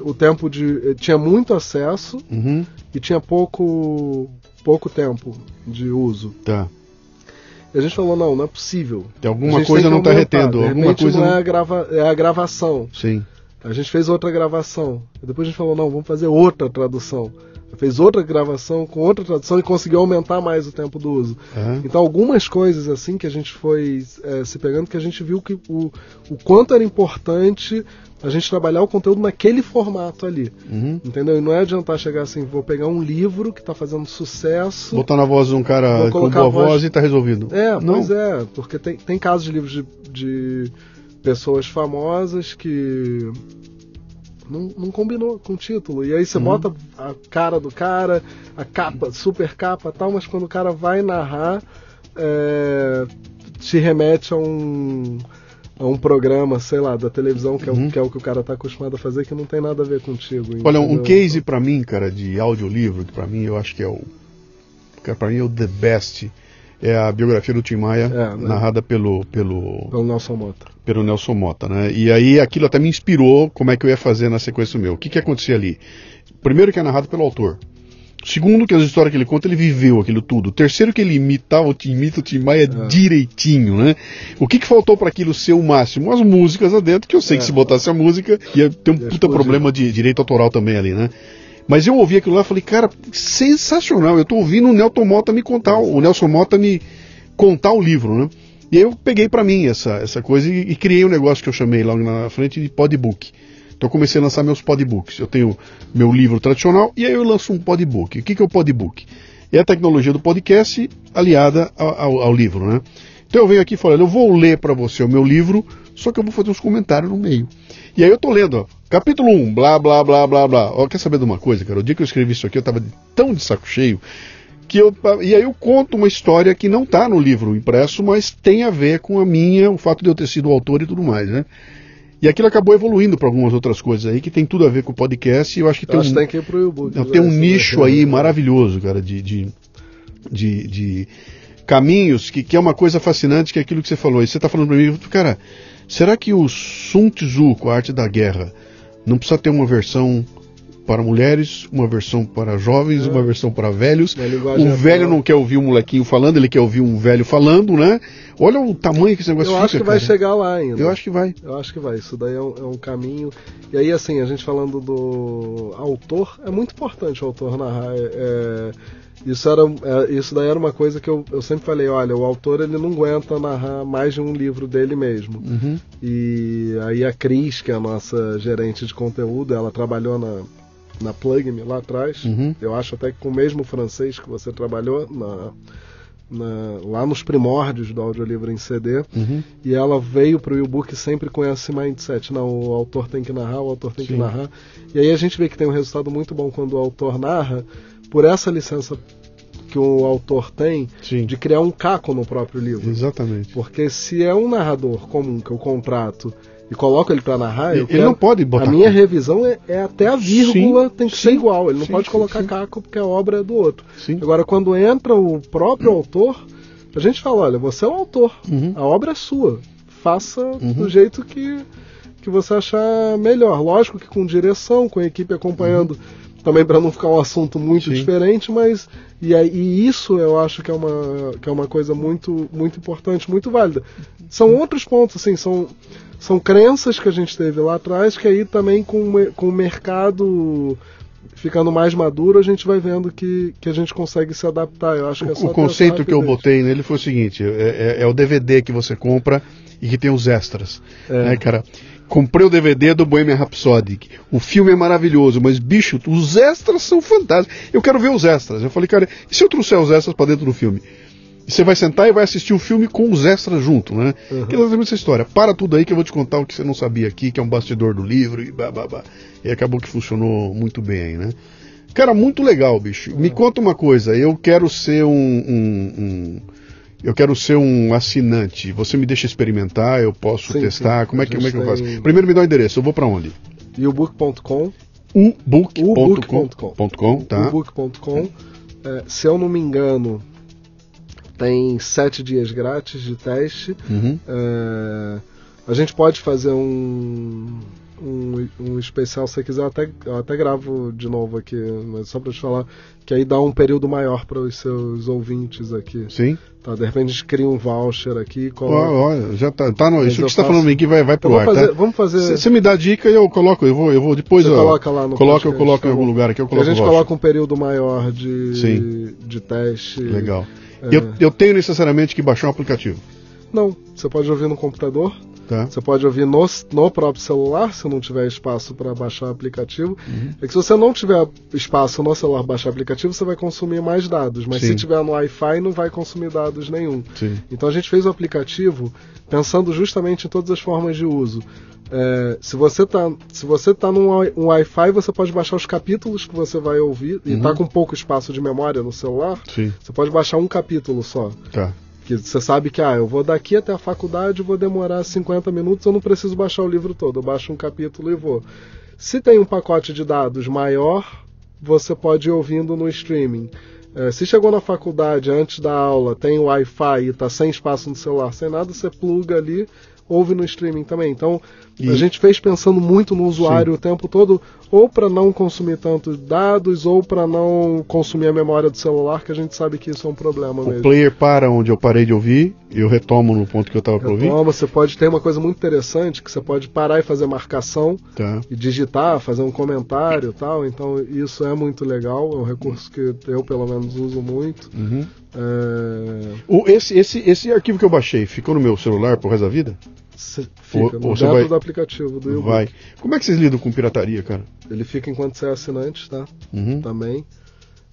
o tempo de. tinha muito acesso uhum. e tinha pouco, pouco tempo de uso. Tá. E a gente falou, não, não é possível. Tem alguma coisa não está retendo. Alguma coisa não é a, grava, é a gravação. Sim. A gente fez outra gravação. Depois a gente falou, não, vamos fazer outra tradução. fez outra gravação com outra tradução e conseguiu aumentar mais o tempo do uso. Uhum. Então algumas coisas assim que a gente foi é, se pegando que a gente viu que o, o quanto era importante a gente trabalhar o conteúdo naquele formato ali. Uhum. Entendeu? E não é adiantar chegar assim, vou pegar um livro que está fazendo sucesso. Botar na voz de um cara com boa voz, voz e está resolvido. É, não. pois é, porque tem, tem casos de livros de, de pessoas famosas que não, não, combinou com o título. E aí você uhum. bota a cara do cara, a capa, super capa tal, mas quando o cara vai narrar, é, te remete a um a um programa, sei lá, da televisão, que é, uhum. o, que é o que o cara está acostumado a fazer, que não tem nada a ver contigo. Olha, entendeu? um case para mim, cara, de audiolivro, que para mim eu acho que é o. para mim é o the best. É a biografia do Tim Maia, é, né? narrada pelo, pelo. Pelo Nelson Mota. Pelo Nelson Mota, né? E aí aquilo até me inspirou como é que eu ia fazer na sequência meu. O que, que acontecia ali? Primeiro que é narrado pelo autor. Segundo, que as histórias que ele conta, ele viveu aquilo tudo. Terceiro, que ele imitava, imita o Tim Maia é. direitinho, né? O que, que faltou para aquilo ser o máximo? As músicas lá dentro, que eu sei é. que se botasse a música, ia ter um puta problema de direito autoral também ali, né? Mas eu ouvi aquilo lá e falei, cara, sensacional. Eu tô ouvindo o Nelson Mota me contar, o Nelson Mota me contar o livro, né? E eu peguei para mim essa, essa coisa e, e, criei um negócio que eu chamei lá na frente de podbook. Então eu comecei a lançar meus podbooks. Eu tenho meu livro tradicional e aí eu lanço um podbook. O que, que é o podbook? É a tecnologia do podcast aliada ao, ao, ao livro, né? Então eu venho aqui falando, eu vou ler para você o meu livro, só que eu vou fazer uns comentários no meio. E aí eu tô lendo, ó, capítulo 1, blá, blá, blá, blá, blá. Ó, quer saber de uma coisa, cara? O dia que eu escrevi isso aqui, eu tava tão de saco cheio que eu e aí eu conto uma história que não tá no livro impresso, mas tem a ver com a minha, o fato de eu ter sido o autor e tudo mais, né? E aquilo acabou evoluindo para algumas outras coisas aí que tem tudo a ver com o podcast. E eu acho que tem um, tem, que pro YouTube, não, tem um nicho aí maravilhoso, cara, de, de, de, de caminhos que, que é uma coisa fascinante, que é aquilo que você falou. E você está falando para mim, cara, será que o Sun Tzu, com a arte da guerra, não precisa ter uma versão para mulheres, uma versão para jovens, é. uma versão para velhos. O velho não quer ouvir um molequinho falando, ele quer ouvir um velho falando, né? Olha o tamanho que esse negócio Eu fica, acho que vai chegar lá ainda. Eu acho que vai. Eu acho que vai. Isso daí é um, é um, caminho. E aí, assim, a gente falando do autor, é muito importante o autor narrar. É, é isso, era, é, isso daí era uma coisa que eu, eu sempre falei, olha, o autor ele não aguenta narrar mais de um livro dele mesmo. Uhum. E aí a Cris, que é a nossa gerente de conteúdo, ela trabalhou na na Plug-me lá atrás. Uhum. Eu acho até que com o mesmo francês que você trabalhou na, na, lá nos primórdios do audiolivro em CD. Uhum. E ela veio para o e-book sempre com esse mindset. Não, o autor tem que narrar, o autor tem Sim. que narrar. E aí a gente vê que tem um resultado muito bom quando o autor narra, por essa licença que o autor tem Sim. de criar um caco no próprio livro. Exatamente. Porque se é um narrador comum que eu contrato e coloco ele para narrar, ele, não pode botar. A minha revisão é, é até a vírgula sim, tem que sim, ser igual. Ele não sim, pode colocar caco porque a obra é do outro. Agora, quando entra o próprio autor, a gente fala: olha, você é o autor, uhum. a obra é sua. Faça uhum. do jeito que, que você achar melhor. Lógico que com direção, com a equipe acompanhando. Também para não ficar um assunto muito diferente, mas e, aí, e isso eu acho que é uma, que é uma coisa muito, muito importante, muito válida. São outros pontos, assim, são são crenças que a gente teve lá atrás que aí também com, com o mercado ficando mais maduro a gente vai vendo que, que a gente consegue se adaptar. Eu acho que é só o conceito que eu botei nele foi o seguinte: é, é, é, o DVD que você compra e que tem os extras, é. né, cara? Comprei o DVD do Bohemian Rhapsody. O filme é maravilhoso, mas bicho, os extras são fantásticos. Eu quero ver os extras. Eu falei, cara, e se eu trouxer os extras para dentro do filme? E você vai sentar e vai assistir o filme com os extras junto, né? Uhum. Que é exatamente essa história. Para tudo aí que eu vou te contar o que você não sabia aqui, que é um bastidor do livro e babá. E acabou que funcionou muito bem aí, né? Cara, muito legal, bicho. Uhum. Me conta uma coisa, eu quero ser um, um, um, eu quero ser um assinante. Você me deixa experimentar, eu posso sim, testar. Sim. Como, é que, como é que eu faço? Primeiro me dá o endereço, eu vou para onde? ubook.com ubook.com, tá? ubook.com. É, se eu não me engano, tem sete dias grátis de teste. Uhum. É, a gente pode fazer um, um, um especial, se você quiser, eu até, eu até gravo de novo aqui, mas só para te falar, que aí dá um período maior para os seus ouvintes aqui. Sim. Tá, de repente a gente cria um voucher aqui. Coloca... Olha, já tá, tá no, isso que você está falando aqui vai, vai pro ar, fazer, tá? Vamos fazer. Você me dá dica e eu coloco, eu vou, eu vou depois. Você eu, coloca lá no Coloca, eu coloco em algum lugar aqui, eu coloco A gente coloca um período maior de, Sim. de teste. Legal. É. Eu, eu tenho necessariamente que baixar um aplicativo. Não, você pode ouvir no computador. Tá. Você pode ouvir no, no próprio celular, se não tiver espaço para baixar o aplicativo. Uhum. É que se você não tiver espaço no celular para baixar o aplicativo, você vai consumir mais dados. Mas Sim. se tiver no Wi-Fi, não vai consumir dados nenhum. Sim. Então a gente fez o aplicativo pensando justamente em todas as formas de uso. É, se você tá, se você tá num um Wi-Fi, você pode baixar os capítulos que você vai ouvir e Uhum. tá com pouco espaço de memória no celular. Sim. Você pode baixar um capítulo só. Tá. Que você sabe que, ah, eu vou daqui até a faculdade, vou demorar 50 minutos, eu não preciso baixar o livro todo, eu baixo um capítulo e vou. Se tem um pacote de dados maior, você pode ir ouvindo no streaming. É, se chegou na faculdade antes da aula, tem Wi-Fi e tá sem espaço no celular, sem nada, você pluga ali, ouve no streaming também. Então, E- a gente fez pensando muito no usuário o tempo todo, ou para não consumir tantos dados, ou para não consumir a memória do celular, que a gente sabe que isso é um problema O mesmo. player para onde eu parei de ouvir, eu retomo no ponto que eu estava para ouvir. Você pode ter uma coisa muito interessante que você pode parar e fazer marcação Tá. e digitar, fazer um comentário e tal. Então isso é muito legal, é um recurso que eu pelo menos uso muito. Uhum. É, O, esse, esse, esse arquivo que eu baixei ficou no meu celular pro resto da vida? Cê- fica Ou- no ou dentro vai- do aplicativo do YouTube. Vai. Como é que vocês lidam com pirataria, cara? Ele fica enquanto você é assinante, tá? Uhum. Também.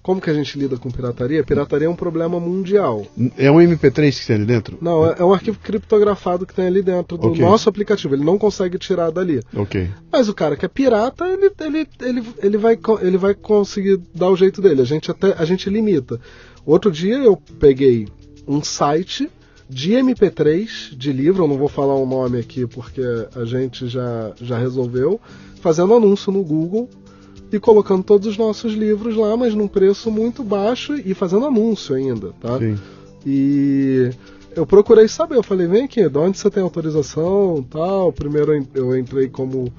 Como que a gente lida com pirataria? Pirataria é um problema mundial. É um MP3 que tem ali dentro? Não, é, é um arquivo criptografado que tem ali dentro do Ok. nosso aplicativo. Ele não consegue tirar dali. Ok. Mas o cara que é pirata, ele, ele, ele, ele, vai, ele vai conseguir dar o jeito dele. A gente até a gente limita. Outro dia eu peguei um site de MP3 de livro, eu não vou falar o nome aqui porque a gente já, já resolveu, fazendo anúncio no Google e colocando todos os nossos livros lá, mas num preço muito baixo e fazendo anúncio ainda, tá? Sim. E eu procurei saber, eu falei, vem aqui, de onde você tem autorização tal. Primeiro eu en- eu entrei como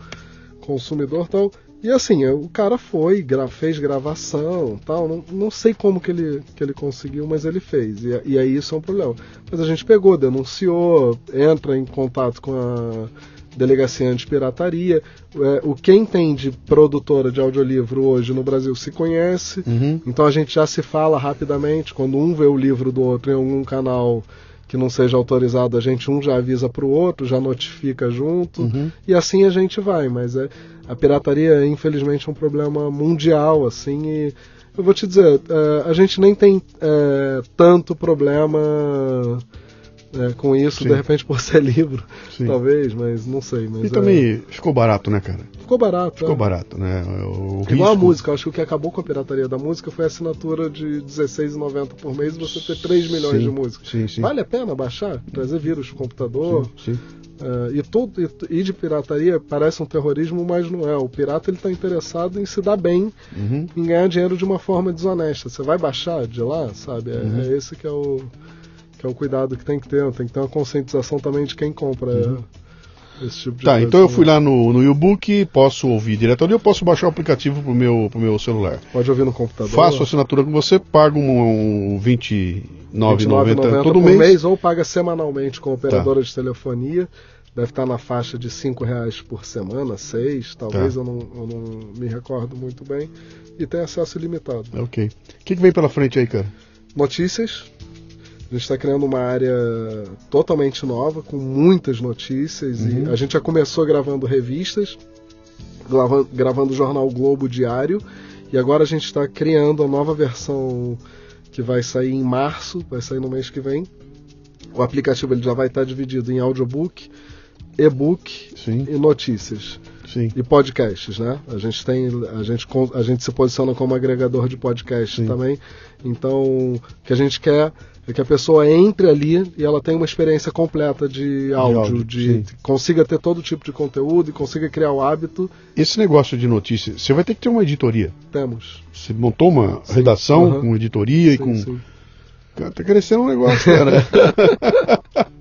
consumidor tal. E assim, o cara foi, gra- fez gravação tal. Não, não sei como que ele, que ele conseguiu, mas ele fez. E, e aí isso é um problema. Mas a gente pegou, denunciou, entra em contato com a delegacia antipirataria. É, o quem tem de produtora de audiolivro hoje no Brasil se conhece. Uhum. Então a gente já se fala rapidamente. Quando um vê o livro do outro em algum canal que não seja autorizado, a gente um já avisa para o outro, já notifica junto. Uhum. E assim a gente vai. Mas é, a pirataria, infelizmente, é um problema mundial. assim E eu vou te dizer, é, a gente nem tem é, tanto problema é, com isso, Sim. de repente por ser livro, Sim. talvez, mas não sei. Mas E é, também ficou barato, né, cara? ficou barato. Ficou é. barato, né? O Igual a música, acho que o que acabou com a pirataria da música foi a assinatura de R$16,90 por mês e você ter 3 milhões Sim, de músicas. Sim, sim. Vale a pena baixar? Trazer vírus pro computador? Sim, sim. eh, e, tudo, e, e de pirataria parece um terrorismo, mas não é. O pirata ele tá interessado em se dar bem, Uhum. em ganhar dinheiro de uma forma desonesta. Você vai baixar de lá, sabe? É, Uhum. é esse que é o que é o cuidado que tem que ter. Tem que ter uma conscientização também de quem compra esse tipo de Tá, coisa. então eu fui lá no, no e-book, posso ouvir direto ali, eu posso baixar o aplicativo pro meu, pro meu celular. Pode ouvir no computador. Faço assinatura com você, pago um, um 29,90 R$29,90 todo mês. mês. ou paga semanalmente com a operadora Tá. de telefonia. Deve estar na faixa de R$ reais por semana, seis, talvez, Tá. eu, não, eu não me recordo muito bem. E tem acesso ilimitado. Ok. O que, que vem pela frente aí, cara? Notícias. A gente está criando uma área totalmente nova, com muitas notícias. Uhum. E a gente já começou gravando revistas, grava- gravando o jornal Globo Diário. E agora a gente está criando a nova versão que vai sair em março, vai sair no mês que vem. O aplicativo ele já vai estar dividido em audiobook, e-book Sim, e notícias sim. e podcasts, né? A gente tem, a gente, a gente se posiciona como agregador de podcast Sim. também. Então, o que a gente quer é que a pessoa entre ali e ela tenha uma experiência completa de áudio, áudio, de, sim. consiga ter todo tipo de conteúdo e consiga criar o hábito. Esse negócio de notícias, você vai ter que ter uma editoria. Temos. Você montou uma Sim. redação Aham. com editoria e Sim, com. sim. tá crescendo um negócio, cara.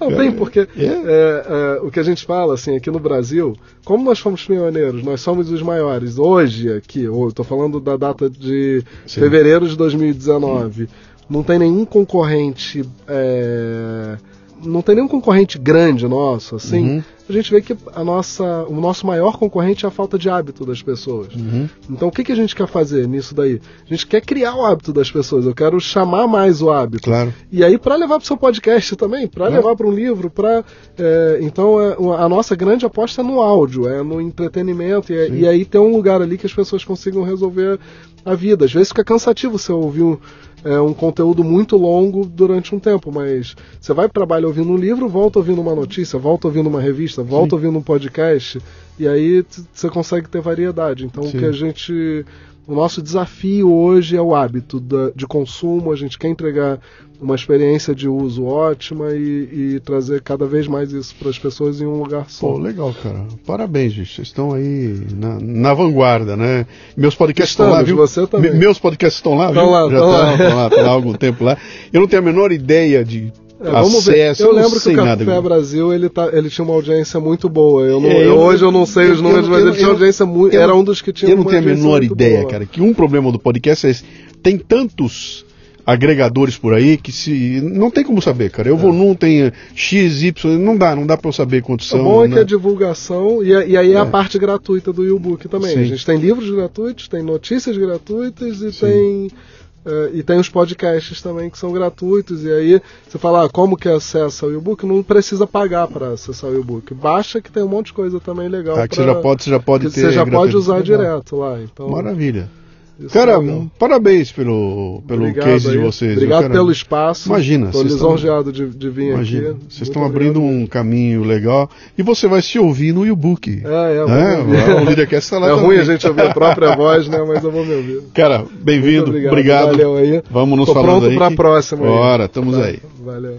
Não, tem, porque é. É, é, o que a gente fala, assim, aqui no Brasil, como nós fomos pioneiros, nós somos os maiores. Hoje, aqui, estou falando da data de Sim. fevereiro de 2019, não tem nenhum concorrente. É, não tem nenhum concorrente grande nosso, assim. Uhum a gente vê que a nossa, o nosso maior concorrente é a falta de hábito das pessoas. Uhum. Então, o que, que a gente quer fazer nisso daí? A gente quer criar o hábito das pessoas. Eu quero chamar mais o hábito. Claro. E aí, para levar para o seu podcast também, para claro. levar para um livro, para. É, então, é, a nossa grande aposta é no áudio, é no entretenimento. E, e aí tem um lugar ali que as pessoas consigam resolver a vida. Às vezes fica cansativo você ouvir um é um conteúdo muito longo durante um tempo, mas você vai para o trabalho ouvindo um livro, volta ouvindo uma notícia, volta ouvindo uma revista, volta Sim. ouvindo um podcast, e aí você consegue ter variedade. Então Sim. o que a gente. O nosso desafio hoje é o hábito da, de consumo, a gente quer entregar uma experiência de uso ótima e, e trazer cada vez mais isso para as pessoas em um lugar só. Pô, legal, cara. Parabéns, gente. Vocês estão aí na, na vanguarda, né? Meus podcasts Estamos, estão lá, viu? Você também. Me, meus podcasts estão lá, estão viu? Lá, Já estão lá, estão lá, estão lá há algum tempo lá. Eu não tenho a menor ideia de é, vamos ver. Eu, lembro que o Café nada, Brasil ele, tá, ele tinha uma audiência muito boa. Eu, não, é, eu, hoje eu não sei os números, mas ele tinha audiência muito. Era um dos que tinha. Eu não tenho a menor ideia, boa. cara. Que um problema do podcast é esse. Tem tantos agregadores por aí que se não tem como saber, cara. Eu vou é. num tem X, Y, não dá, não dá para eu saber quantos são. O bom é né? que a divulgação e, e aí é. a é. parte gratuita do e-book também. Sim. A gente tem livros gratuitos, tem notícias gratuitas e Sim. tem Uh, e tem os podcasts também que são gratuitos. E aí você fala ah, como que acessa o e-book, não precisa pagar para acessar o e-book. Baixa que tem um monte de coisa também legal. Ah, que pra, você já pode, você já pode ter. Você já pode usar direto lá. Então, Maravilha. Cara, parabéns pelo, pelo Obrigado case aí. de vocês. Obrigado cara, pelo espaço. Imagina. Estou lisonjeado de, de vir imagina, aqui. Vocês estão abrindo um caminho legal e você vai se ouvir no e-book. É, é. é o Leadercast tá lá É também. ruim a gente ouvir a própria voz, né? Mas eu vou me ouvir. Cara, bem-vindo. Obrigado. obrigado. Valeu aí. Vamos nos Tô falando pronto para a próxima. Bora, estamos aí. Valeu.